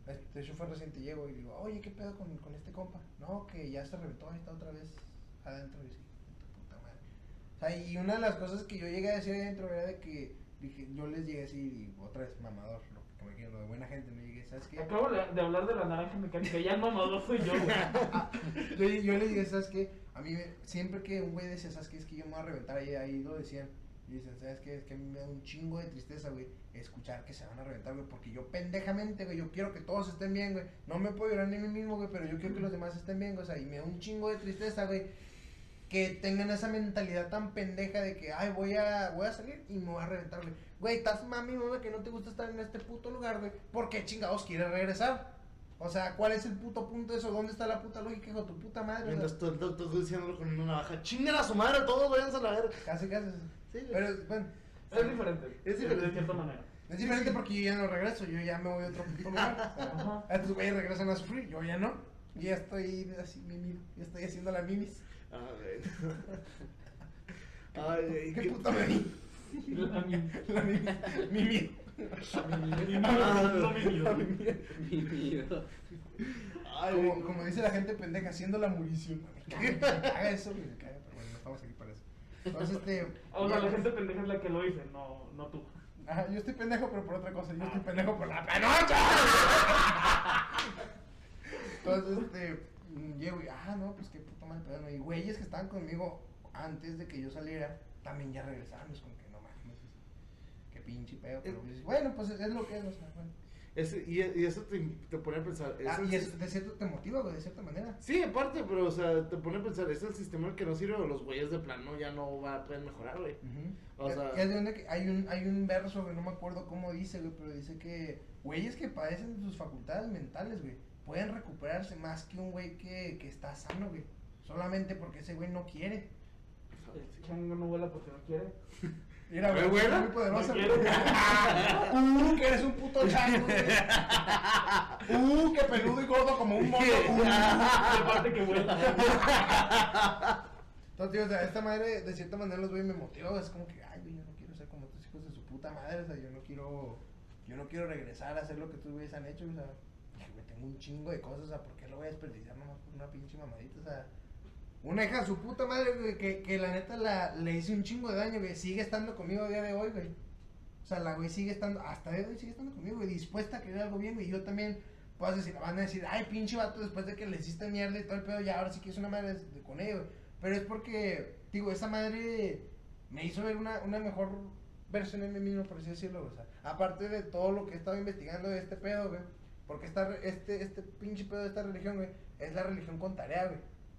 este, hecho fue reciente, llego y digo, oye, ¿qué pedo con, con este compa? No, que ya se reventó, ahí está otra vez adentro y sí, tu puta madre. O sea, y una de las cosas que yo llegué a decir adentro era de que dije, yo les llegué a decir, y otra vez, mamador, lo que me quiero, lo de buena gente, me llegué, ¿sabes qué? Acabo de hablar de la naranja mecánica. Ya el mamador soy yo, güey. yo, yo les dije, ¿sabes qué? A mí me- siempre que un güey decía, ¿sabes qué? Es que yo me voy a reventar ahí, ahí lo decían. Y dicen, ¿sabes qué? Es que a mí me da un chingo de tristeza, güey, escuchar que se van a reventar, güey, porque yo pendejamente, güey, yo quiero que todos estén bien, güey. No me puedo llorar ni a mí mismo, güey, pero yo quiero que los demás estén bien, güey. O sea, y me da un chingo de tristeza, güey, que tengan esa mentalidad tan pendeja de que, ay, voy a, voy a salir y me voy a reventar, güey. Güey, estás mami, mamá, que no te gusta estar en este puto lugar, güey. ¿Por qué chingados quieres regresar? O sea, ¿cuál es el puto punto de eso? ¿Dónde está la puta lógica, hijo de tu puta madre? Mientras tú, tú, tú diciéndolo con una navaja, chingan a su madre, todos váyanse a la verga. Casi, casi. Sí. Pero, bueno, Es diferente. Es diferente. De cierta manera. es diferente porque yo ya no regreso, yo ya me voy a otro puto lugar. Ajá. Estos güeyes regresan a sufrir, yo ya no. Yo ya estoy así, mimido, ya estoy haciendo la mimis. Ah, güey. Ay, güey. ¿Qué qué- puta me vi? La mi- La mimis. Mimido. la mi- mi- Ah, no mi miedo. Mi miedo. Ay, Como, dice la gente pendeja, haciendo la munición. Me caga, eso, me caga, pero bueno, no estamos aquí para eso. Entonces, este. O sea, la gente pendeja es la que lo dice, no, no tú. Ajá, yo estoy pendejo, pero por otra cosa. Yo estoy pendejo por la panocha. Entonces, este, llego y, ah, no, pues qué puta madre pedo. Y güeyes que estaban conmigo antes de que yo saliera, también ya regresaron. Es como que no mames, qué pinche pedo. Pero pues, bueno, pues es, es lo que es, o sea, bueno. Ese- y, y eso te, te pone a pensar. es Ah, y eso de cierto te motiva, güey, de cierta manera. Sí, aparte, pero, o sea, te pone a pensar, es el sistema el que no sirve o los güeyes de plano ya no va, pueden mejorar, güey. O Ya- sea- ya de donde que hay un, hay un verso que no me acuerdo cómo dice, güey, pero dice que güeyes que padecen de sus facultades mentales, güey, pueden recuperarse más que un güey que, que está sano, güey. Solamente porque ese güey no quiere. El chango no vuela porque no quiere. Mira, ¿Me güey, muy poderosa. Güey. quiere. uh, que eres un puto chango, güey. Uh, que peludo y gordo como un mono. Uh. De parte que vuela. Entonces, tío, o sea, esta madre, de cierta manera, los güey me motiva, es como que, ay, güey, yo no quiero ser como tus hijos de su puta madre, o sea, yo no quiero, yo no quiero regresar a hacer lo que tus güeyes han hecho, o sea, güey, tengo un chingo de cosas, o sea, ¿por qué lo voy a desperdiciar nomás por una pinche mamadita, o sea, una hija de su puta madre, güey, que, que la neta la, le hice un chingo de daño, güey, sigue estando conmigo a día de hoy, güey, o sea, la güey sigue estando, hasta de hoy sigue estando conmigo, güey, dispuesta a querer algo bien, güey, yo también, puedo decir, van a decir, ay, pinche vato, después de que le hiciste mierda y todo el pedo, ya ahora sí que es una madre de- con ella, güey. Pero es porque, digo, esa madre me hizo ver una, una mejor versión de mí mismo, por así decirlo, güey. O sea, aparte de todo lo que he estado investigando de este pedo, güey. Porque esta, este, este pinche pedo de esta religión, es la religión con tarea.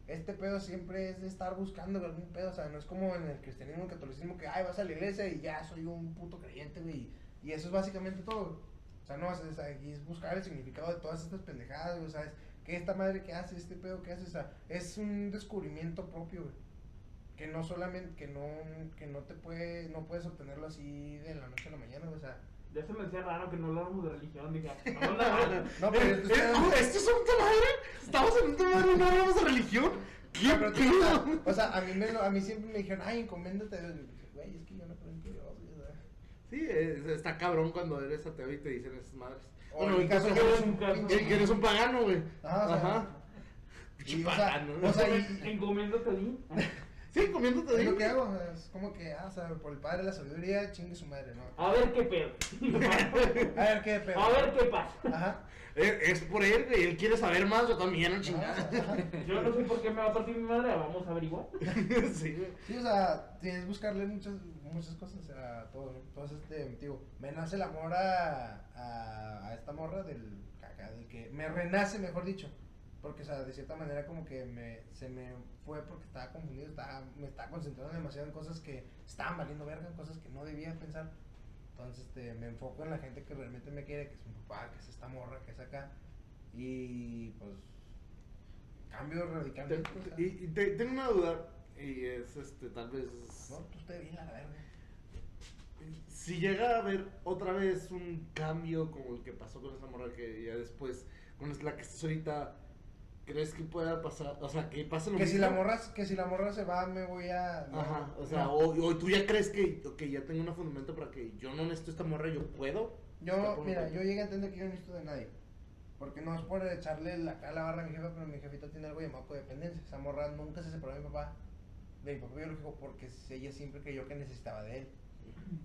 Este pedo siempre es de estar buscando güey, algún pedo, o sea, no es como en el cristianismo, el catolicismo, que, ay, vas a la iglesia y ya soy un puto creyente. Y eso es básicamente todo. O sea, no, es buscar el significado de todas estas pendejadas, o sea, es que esta madre que hace, este pedo que hace, o sea, es un descubrimiento propio. Que no solamente, que no, que no te puede, no puedes obtenerlo así de la noche a la mañana, o sea. Ya se me hacía raro que no habláramos de religión. Dije, no, no, no. No, pero Eh, esto eh, está- ¿Esto es un madre? ¿Estamos en un tema madre y no hablamos de religión? ¿Qué No, pero o sea, a mí, me, lo- a mí siempre me dijeron, ay, encoméndate a Dios. Y yo dije, güey, es que yo no creo en Dios. Sí, está cabrón cuando eres ateo y te dicen esas madres. O Bueno, en caso, que eres un caso- pinche- que, que eres un pagano, güey. Ajá, o sea, Ajá. y, o sea, pagano. o sea, y- Encomiéndote a mí. Sí, comiéndote es de lo que hago, es como que, ah, o sea, por el padre de la sabiduría, chingue su madre, ¿no? A ver qué pedo. A ver qué pedo. A ver qué pasa. Ajá. Eh, Es por él, güey. Él quiere saber más, yo también, no chingada. ajá. Yo no sé por qué me va a partir mi madre, vamos a averiguar. Sí, güey. Sí, o sea, tienes que buscarle muchas, muchas cosas a todo, ¿no? Entonces, este, digo, me nace el amor a, a, a esta morra del caca, del que me renace, mejor dicho. Porque, o sea, de cierta manera como que me, se me fue porque estaba confundido, estaba, me estaba concentrando demasiado en cosas que estaban valiendo verga, en cosas que no debía pensar. Entonces, este, me enfoco en la gente que realmente me quiere, que es mi papá, que es esta morra, que es acá. Y, pues, cambio Te- radicalmente. te- Y, y te- tengo una duda, y es este, tal vez. no, tú usted bien a la verga. Si llega a haber otra vez un cambio como el que pasó con esa morra que ya después, con la que estás ahorita, ¿crees que pueda pasar? O sea, que pase lo Que mismo. si la morra, que si la morra se va, me voy a. no, Ajá, o sea, no. o, o tú ya crees que okay, ya tengo un fundamento para que yo no necesito esta morra, yo puedo. Yo, mira, yo llegué a entender que yo no necesito de nadie. Porque no es por echarle la, acá la barra a mi jefa, pero mi jefita tiene algo llamado codependencia. Esa morra nunca se separó de mi papá, de mi papá biológico, porque ella siempre creyó que necesitaba de él.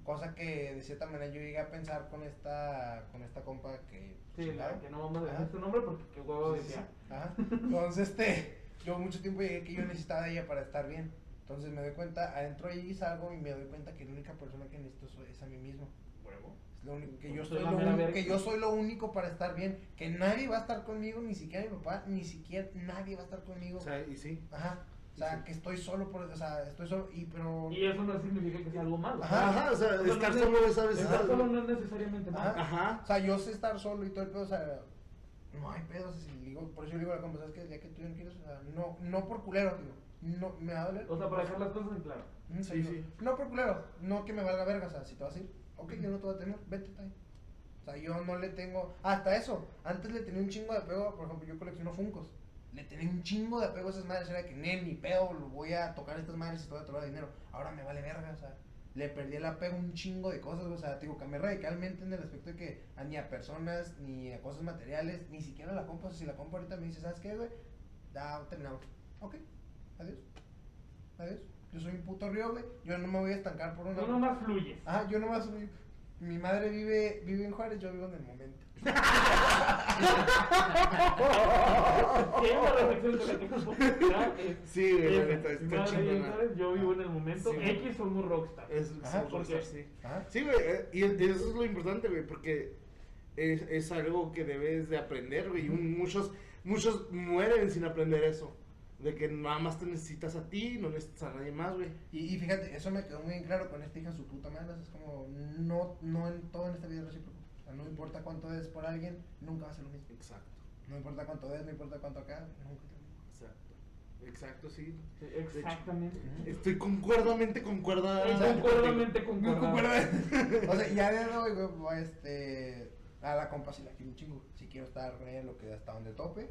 Cosa que de cierta manera yo llegué a pensar con esta, con esta compa que. Sí, la que no vamos a decir su nombre porque qué huevo Sí, decía. sí. Ajá. Entonces, este, yo mucho tiempo llegué que yo necesitaba de ella para estar bien. Entonces me doy cuenta, adentro ahí salgo y me doy cuenta que la única persona que necesito es a mí mismo. Huevo. Es lo único, que, Pues yo soy soy lo único, que yo soy lo único para estar bien. Que nadie va a estar conmigo, ni siquiera mi papá, ni siquiera nadie va a estar conmigo. O sea, y sí. Ajá. O sea, Sí. que estoy solo por, o sea, estoy solo y pero Y eso no significa que sea algo malo. Ajá. Ajá, o sea, O sea, estar no- solo es a veces Estar solo no es necesariamente malo. Ajá. Ajá. O sea, yo sé estar solo y todo el pedo, o sea, no hay pedo, o sea, si digo, por eso yo digo a la compa, ¿sabes qué? El día que tú ya no quieres, o sea, no, no por culero, digo, no, me va a doler. O sea, para dejar las cosas en claro. Mm, Sí, sí. No por culero, no que me valga verga, o sea, si te vas a ir, ok, yo no te voy a tener, vete, ahí. O sea, yo no le tengo, hasta eso, antes le tenía un chingo de apego, por ejemplo, yo colecciono Funcos. Le tenía un chingo de apego a esas madres, era que, ni pedo, lo voy a tocar a estas madres y te voy a tomar dinero. Ahora me vale verga, o sea, le perdí el apego a un chingo de cosas, o sea, te digo, cambié radicalmente en el aspecto de que a ni a personas, ni a cosas materiales, ni siquiera la compa, o sea, si la compa ahorita me dice, ¿sabes qué, güey? Ya terminamos. Ok, adiós. Adiós. Yo soy un puto río, güey. Yo no me voy a estancar por una. Tú nomás fluyes. Ah, yo nomás soy. Mi madre vive, vive en Juárez, yo vivo en el momento. Sí, güey, la es, neta, está chingona. Yo vivo en el momento. Sí. X somos rockstar. Es, Ajá, sí, porque- sí. Güey, eh, y eso es lo importante, güey, porque es, es algo que debes de aprender, güey. y muchos, muchos mueren sin aprender eso. De que nada más te necesitas a ti, no necesitas a nadie más, güey. Y, y fíjate, eso me quedó muy claro con esta hija su puta madre. Es como, no, no en todo en esta vida es recíproco. No importa cuánto des por alguien, nunca va a ser lo mismo. Exacto, No importa cuánto des, no importa cuánto acá, nunca es lo mismo. exacto. Exacto, sí. Exactamente. Estoy concuerdamente concuerda. Concuerdamente concuerda. o sea, ya de hoy, güey, voy, este, a la compa si la quiero un chingo. Si quiero estar ella, lo que hasta donde tope.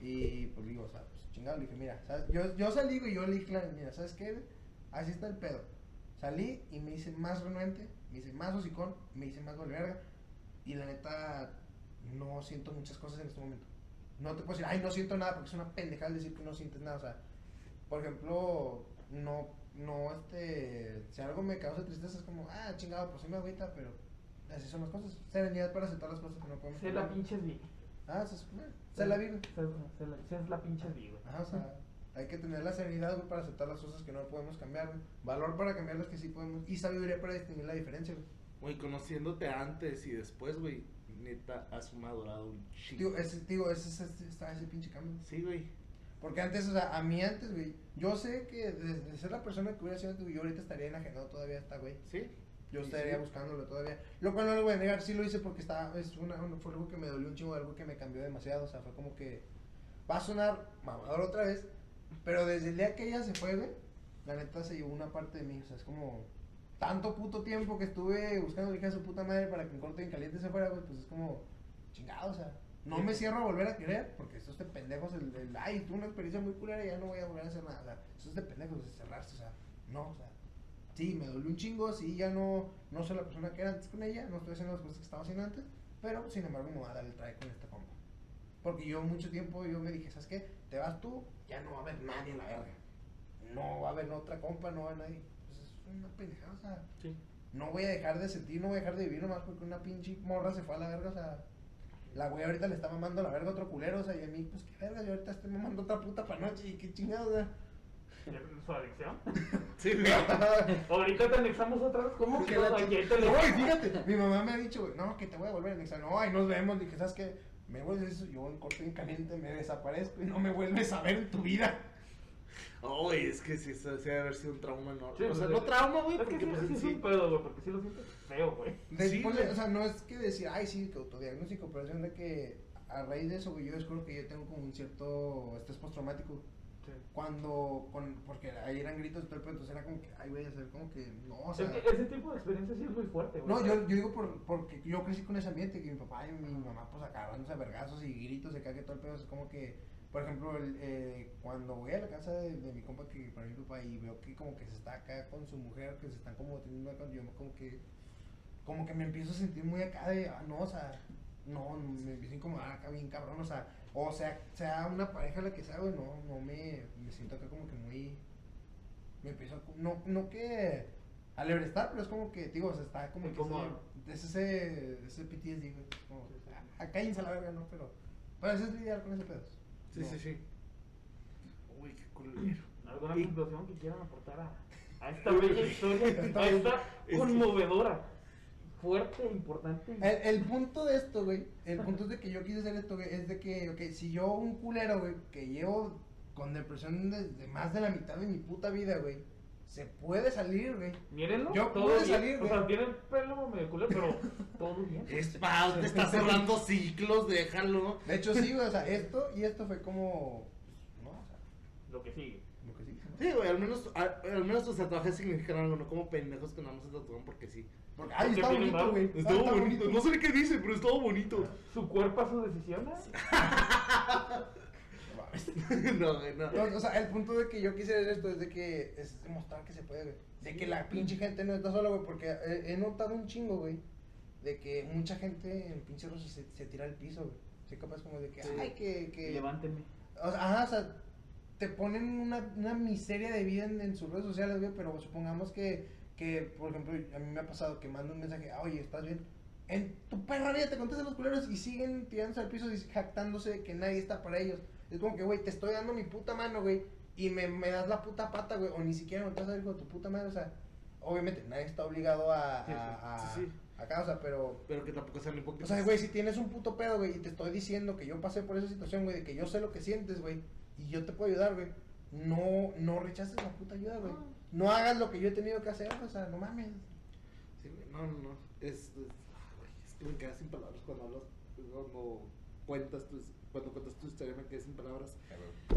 Y pues digo, o sea, pues chingado, le dije, mira, ¿sabes? Yo, yo salí, güey, yo le dije, claro, mira, ¿sabes qué? Así está el pedo. Salí y me hice más renuente, me hice más hocicón, me hice más verga. Y la neta, no siento muchas cosas en este momento. No te puedo decir, ay, no siento nada, porque es una pendejada decir que no sientes nada. O sea, por ejemplo, no, no, este, si algo me causa tristeza es como, ah, chingado, pues sí me agüita, pero así son las cosas. Serenidad para aceptar las cosas que no podemos Se la pinches vi. Ah, se, se la vive. Se, se la, se la pinches vi. Ajá, o sea, hay que tener la serenidad, güey, para aceptar las cosas que no podemos cambiar, güey. Valor para cambiar las que sí podemos. Y sabiduría para distinguir la diferencia, güey. Güey, conociéndote antes y después, güey, neta, has madurado un chingo. Digo, ese, digo, ese, está ese pinche cambio. Sí, güey. Porque antes, o sea, a mí antes, güey, yo sé que desde ser la persona que hubiera sido antes, güey, yo ahorita estaría enajenado todavía a esta, güey. Sí. Yo estaría sí. buscándolo todavía. Lo cual no lo voy a negar, sí lo hice porque estaba, es una, una- fue algo que me dolió un chingo, algo que me cambió demasiado. O sea, fue como que va a sonar mamador otra vez, pero desde el día que ella se fue, güey, la neta se llevó una parte de mí. O sea, es como tanto puto tiempo que estuve buscando a mi su puta madre para que en corte y en caliente se fuera, güey, pues es como chingado, o sea. No me cierro a volver a querer, porque eso es de pendejos, el, ay, tuve una experiencia muy culera y ya no voy a volver a hacer nada. O sea, eso es de pendejos, de cerrarse, o sea, no, o sea, sí, me dolió un chingo, sí, ya no, no soy la persona que era antes con ella, no estoy haciendo las cosas que estaba haciendo antes, pero sin embargo me voy a dar el try con este compa. Porque yo mucho tiempo yo me dije, ¿sabes qué? Te vas tú, ya no va a haber nadie en la verga. No va a haber otra compa, no va a haber nadie. Es una pendejada, o sea, Sí. no voy a dejar de sentir, no voy a dejar de vivir nomás porque una pinche morra se fue a la verga, o sea, la güey ahorita le está mamando la verga a otro culero, o sea, y a mí, pues qué verga, yo ahorita estoy mamando otra puta pa' noche y qué chingados, o sea. Su adicción. Sí, güey. Ahorita te anexamos otra vez. ¿Cómo que la te No, fíjate, mi mamá me ha dicho, güey, no, que te voy a volver a anexar. No, ahí nos vemos. Dije, ¿sabes qué? Me vuelves eso, yo en corto y en caliente me desaparezco y no me vuelves a ver en tu vida. Oh, güey, es que sí, eso sí debe haber sido un trauma enorme. Sí, o sea, no trauma, güey, Es que porque sí, pues sí sí. güey, porque sí lo sientes feo, güey. Sí, o sea, no es que decir, ay, sí, que autodiagnóstico, pero es de que a raíz de eso, güey, yo descubro que yo tengo como un cierto estrés postraumático. Sí. Cuando, con, porque ahí eran gritos y todo el pedo, entonces era como que, ay, güey, a ser como que, no, o sea. Es que ese tipo de experiencia sí es muy fuerte, güey. No, yo, yo digo por, porque yo crecí con ese ambiente, que mi papá y mi mamá pues agarrándose a vergazos y gritos de que todo el pedo, es como que, por ejemplo, el, eh, cuando voy a la casa de, de mi compa que para mi papá y veo que como que se está acá con su mujer, que se están como teniendo acá, yo como que, como que me empiezo a sentir muy acá de, ah, no, o sea, no, me empiezo a incomodar acá bien cabrón, o sea, o sea, sea una pareja la que sea, güey, no, no me, me siento acá como que muy, me empiezo a, no, no que alebrestar, pero es como que, digo, o sea, está como que es ese, ese PTSD, güey, como, ah, cállense a la verga, ¿no? Pero, pero eso es lidiar con ese pedo. Sí, No. sí, sí. Uy, qué culero. ¿Alguna Y- conclusión que quieran aportar a, a esta bella historia? A esta Es- conmovedora, fuerte, importante. El, el punto de esto, güey, el punto es de que yo quise hacer esto, güey, es de que, ok, si yo un culero, güey, que llevo con depresión desde más de la mitad de mi puta vida, güey, se puede salir, güey. Mírenlo, Yo todo pude bien. salir, O güey. sea, tiene el pelo medio culero, pero todo bien. Es pa, te está cerrando ciclos, déjalo. De hecho, sí, güey, o sea, esto y esto fue como, pues, no, o sea, Lo que sigue. lo que sí. ¿no? Sí, güey, al menos, al, al menos tus tatuajes significan algo, no como pendejos que nada más se tatúan porque sí. Porque, ay, está bonito, güey. Estuvo está bonito, no sé qué dice, pero estuvo bonito. Su cuerpo a su decisión. ¿eh? No mames. no, güey, no. No, o sea, el punto de que yo quise hacer esto es de que es demostrar que se puede, güey. De que la pinche gente no está sola, güey, porque he, he notado un chingo, güey, de que mucha gente en pinche rosa se, se tira al piso, güey. Sí, capaz como de que, Sí. ay, que, que... Levántenme. O sea, ajá, o sea, te ponen una, una miseria de vida en, en sus redes sociales, güey, pero supongamos que, que, por ejemplo, a mí me ha pasado que mando un mensaje, "Ah, oye, ¿estás bien? En tu perra vida te contestan los culeros y siguen tirándose al piso y jactándose de que nadie está para ellos. Es como que, güey, te estoy dando mi puta mano, güey, y me, me das la puta pata, güey, o ni siquiera me estás a de tu puta madre, o sea, obviamente nadie está obligado a, Sí, a, a, sí, sí. acá, o sea, pero... Pero que tampoco sean hipócritas. O sea, güey, si tienes un puto pedo, güey, y te estoy diciendo que yo pasé por esa situación, güey, de que yo sé lo que sientes, güey, y yo te puedo ayudar, güey, no, no rechaces la puta ayuda, güey. No hagas lo que yo he tenido que hacer, o sea, no mames. Sí, güey, no, no, no. Es, es, ah, es que me quedas sin palabras cuando hablas, cuando cuentas tus, cuando cuentas tu historia me quedas sin palabras.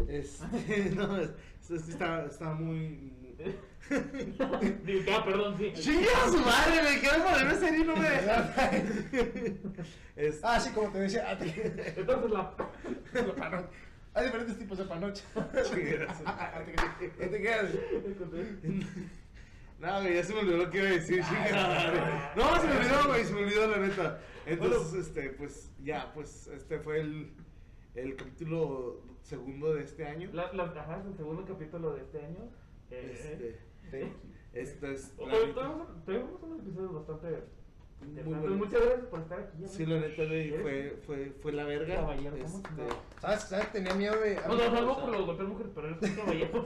Este, no, es, es- está, está muy... Digo, ah, perdón, sí. ¡Chinga su madre! Me quiero ponerme serio y no me dejan. Es- ah, sí, como te decía, Entonces la. la panocha. Hay diferentes tipos de panocha. No te quedas. No, güey, ya se me olvidó lo que iba a decir, chingada. No, se me olvidó, güey, se me olvidó la neta. Entonces, este, pues, ya, pues, este fue el, el capítulo segundo de este año. La, la, ajá, es el segundo capítulo de este año. Eh, Este, esto es. Hoy la neta- tuvimos, tuvimos unos episodios bastante Muy interesantes. bueno. Muchas gracias por estar aquí. Sí, la neta, güey, fue, fue, fue la verga. Caballero, ¿cómo Este? ¿Sabes? ¿Sabes? Tenía miedo de. No, no, salvo por los golpes mujeres, pero eres un caballero.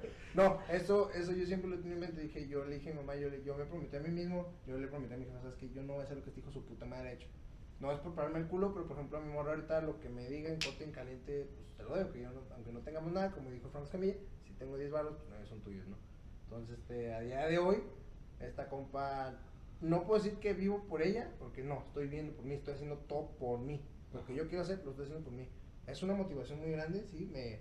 No, eso, eso yo siempre lo tenía en mente. Dije, yo le dije a mi mamá, yo, le, yo me prometí a mí mismo, yo le prometí a mi jefa, sabes que yo no voy a hacer lo que este hijo su puta madre ha hecho. No es por pararme el culo, pero por ejemplo a mi morra ahorita lo que me diga en corte en caliente, pues te lo doy, aunque, yo no, aunque no tengamos nada, como dijo Frank Camilla, si tengo 10 baros, pues 9 son tuyos, ¿no? Entonces, este, a día de hoy, esta compa, no puedo decir que vivo por ella, porque no, estoy viendo por mí, estoy haciendo todo por mí. Lo que yo quiero hacer, lo estoy haciendo por mí. Es una motivación muy grande, sí, me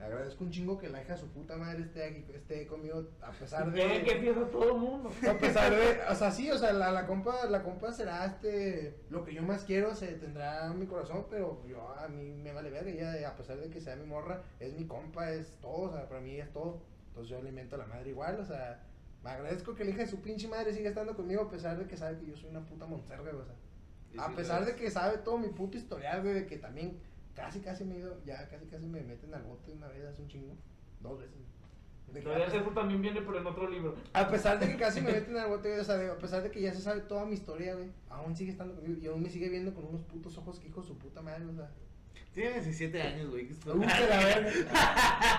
agradezco un chingo que la hija de su puta madre esté aquí, esté conmigo, a pesar de... ¿Qué, ¿Qué piensa todo el mundo? A pesar de, o sea, sí, o sea, la, la compa, la compa será este, lo que yo más quiero, se tendrá en mi corazón, pero yo, a mí me vale verga, ella, a pesar de que sea mi morra, es mi compa, es todo, o sea, para mí es todo, entonces yo alimento a la madre igual, o sea, Agradezco que el hija de su pinche madre siga estando conmigo a pesar de que sabe que yo soy una puta monserga, güey. o sea. A pesar de que sabe todo mi puto historial, güey, de que también casi, casi me he ido, ya casi, casi me meten al bote una vez hace un chingo. Dos veces. De Entonces, pesar, eso también viene, pero en otro libro. a pesar de que casi me meten al bote, o sea, de- a pesar de que ya se sabe toda mi historia, güey, aún sigue estando conmigo y aún me sigue viendo con unos putos ojos que hijo su puta madre, o sea. Tiene 17 años, güey. que está- ¡Uh, que la verga!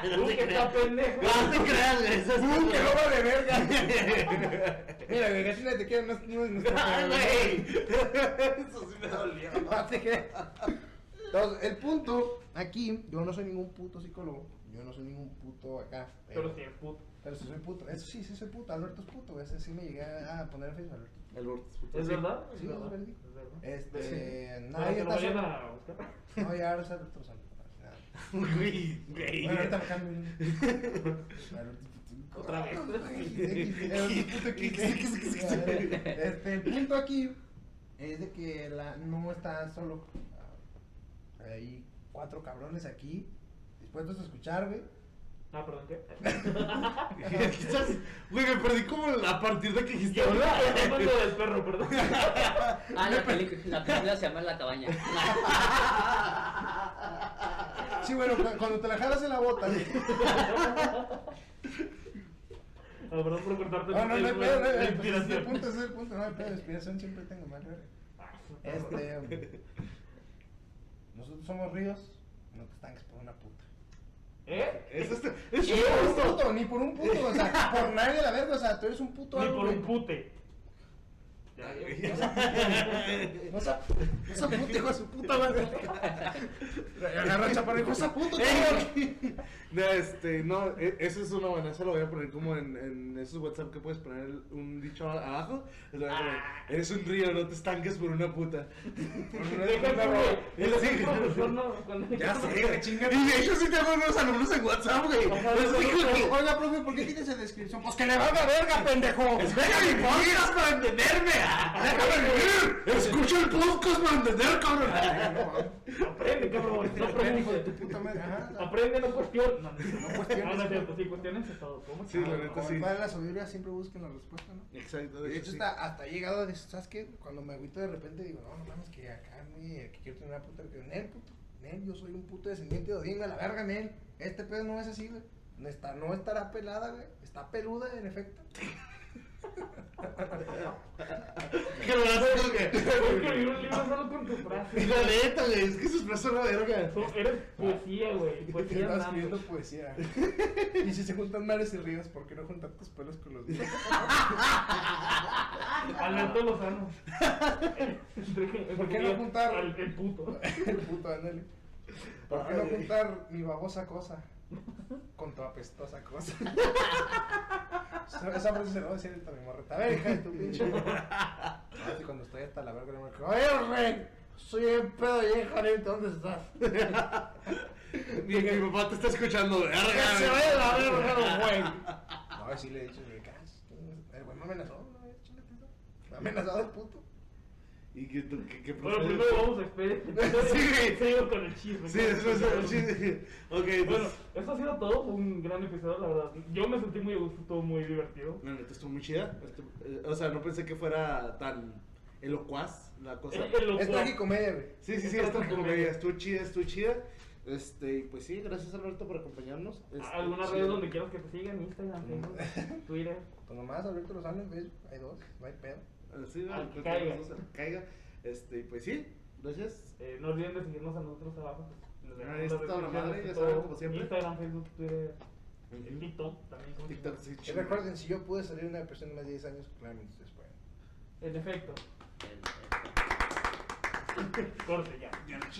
No te que creas. está pendejo. No te creas, güey. eso es- ¡Uh, que lobo de verga! Mira, güey, casi nadie te quiere, no no Ay, güey. Eso sí me dolió. No te creas. Entonces, el punto aquí, yo no soy ningún puto psicólogo, yo no soy ningún puto acá. Pero si es puto. Pero sí soy puto. Eso sí, sí soy puto. Alberto es puto. Ese sí me llegué a poner en Facebook. Alberto. Borges, puto, ¿Es sí. verdad? Sí, es. Es verdad. Este. Para Nadie lo está a buscar. No, ya ahora es Alberto Rosano. Güey, güey. Bueno, ahorita me cambio. Alberto puto. Otra vez. Alberto puto XD. Este, el punto aquí es de que la, no está solo. Hay cuatro cabrones aquí dispuestos a escuchar, güey. Ah, perdón, ¿qué? ¿Qué estás? Güey, me perdí como a partir de que dijiste. Hola. hablando del perro, perdón. Ah, la, pelicu- la película se llama La Cabaña. Sí, bueno, cu- cuando te la jalas en la bota. güey. Ah, perdón por cortarte No, no, no hay el- pedo, no, es el inspiración. punto, es el punto, no pedo, inspiración siempre tengo, mal. Ah. Este, nosotros somos ríos, no te estanques por una puta. ¿Eh? Es este. Es un puto, ni por un puto, o sea, por nadie la verga, o sea, tú eres un puto Ni algo, por un pute. Ya. No se, no se puto, hijo de su puta madre. Agarra el chaparro, hijo de esa puta. No, este, no, e- eso es una buena, eso lo voy a poner como en, en esos WhatsApp que puedes poner un dicho abajo. Le voy a poner, Ah. Eres un río, no te estanques por una puta. Cuando- Ya sé, güey, chinga. Y de hecho sí tengo unos alumnos en WhatsApp, güey. Que- Oiga, profe, ¿por qué tienes esa descripción? Pues que le valga verga, pendejo. Escucha mi podcast para entenderme. Déjame vivir. Escucha el podcast para entender, cabrón. Aprende, cabrón. No Aprende, hijo de tu puta madre. Ajá. Aprende, no cuestiones. No, no, No cuestiones. No, no es cierto, sí, cuestionense todo. ¿Cómo Sí, la neta, Como sí. de la sabiduría siempre busquen la respuesta, ¿no? Exacto, De hecho, hasta, hasta he llegado a decir, ¿sabes qué? Cuando me agüito de repente digo, no, no mames, que acá que quiero tener una puta. Que, Nel, puto, Nel, yo soy un puto descendiente de Odín, a la verga, Nel. Este pedo no es así, güey. No, está, no estará pelada, güey. Está peluda, en efecto. Que lo haces como que. Escribir un libro solo con tus frases. La neta, güey, es que sus frases son la verga. Tú eres poesía, güey. Poesía andando. escribiendo poesía. y si se juntan mares y ríos, ¿por qué no juntar tus pelos con los míos? Alberto Lozano. ¿Por qué no juntar- Al, el puto. El puto, ándale. ¿Por qué no juntar mi babosa cosa con tu apestosa cosa? Esa- frase se la voy a decir a mi morreta. A ver, hija de tu pinche. Así cuando estoy hasta la verga, le digo, oye, rey, soy el pedo y Janet, ¿dónde estás? Mi, mi papá te está escuchando, verga. ¡Que se vaya la verga, güey! No, sí le he dicho, güey, "Cas, el güey me amenazó, eh. Me ha amenazado el puto. ¿Y qué, qué Bueno, primero vamos a esperar. Sí, güey. Sigo con el chisme. Sí, eso es el chiste. Ok, Bueno, entonces. esto ha sido todo. Fue un gran episodio, la verdad. Yo me sentí muy a gusto, estuvo muy divertido. La neta estuvo muy chida. Este, eh, o sea, no pensé que fuera tan elocuaz la cosa. El- el- Es tragicomedia, güey. Sí, sí, sí, es como comedia. que estuvo chida, estuvo chida. Este, pues sí, gracias Alberto por acompañarnos. Este, ¿Alguna red donde quieras que te sigan? Instagram, Facebook, Twitter. Pues nomás, Alberto Lozano en Facebook, hay dos, no hay pedo. Sí, Al que caiga. pues, al que caiga. Este, pues sí, gracias. Eh, no olviden de seguirnos a nosotros abajo. Pues, les Ah, está la madre, ya saben, como siempre. Instagram, Facebook, Twitter, el TikTok también. ¿cómo TikTok, sí, Y recuerden, si yo pude salir una persona de más de 10 años, claramente ustedes pueden. En efecto. Corte ya.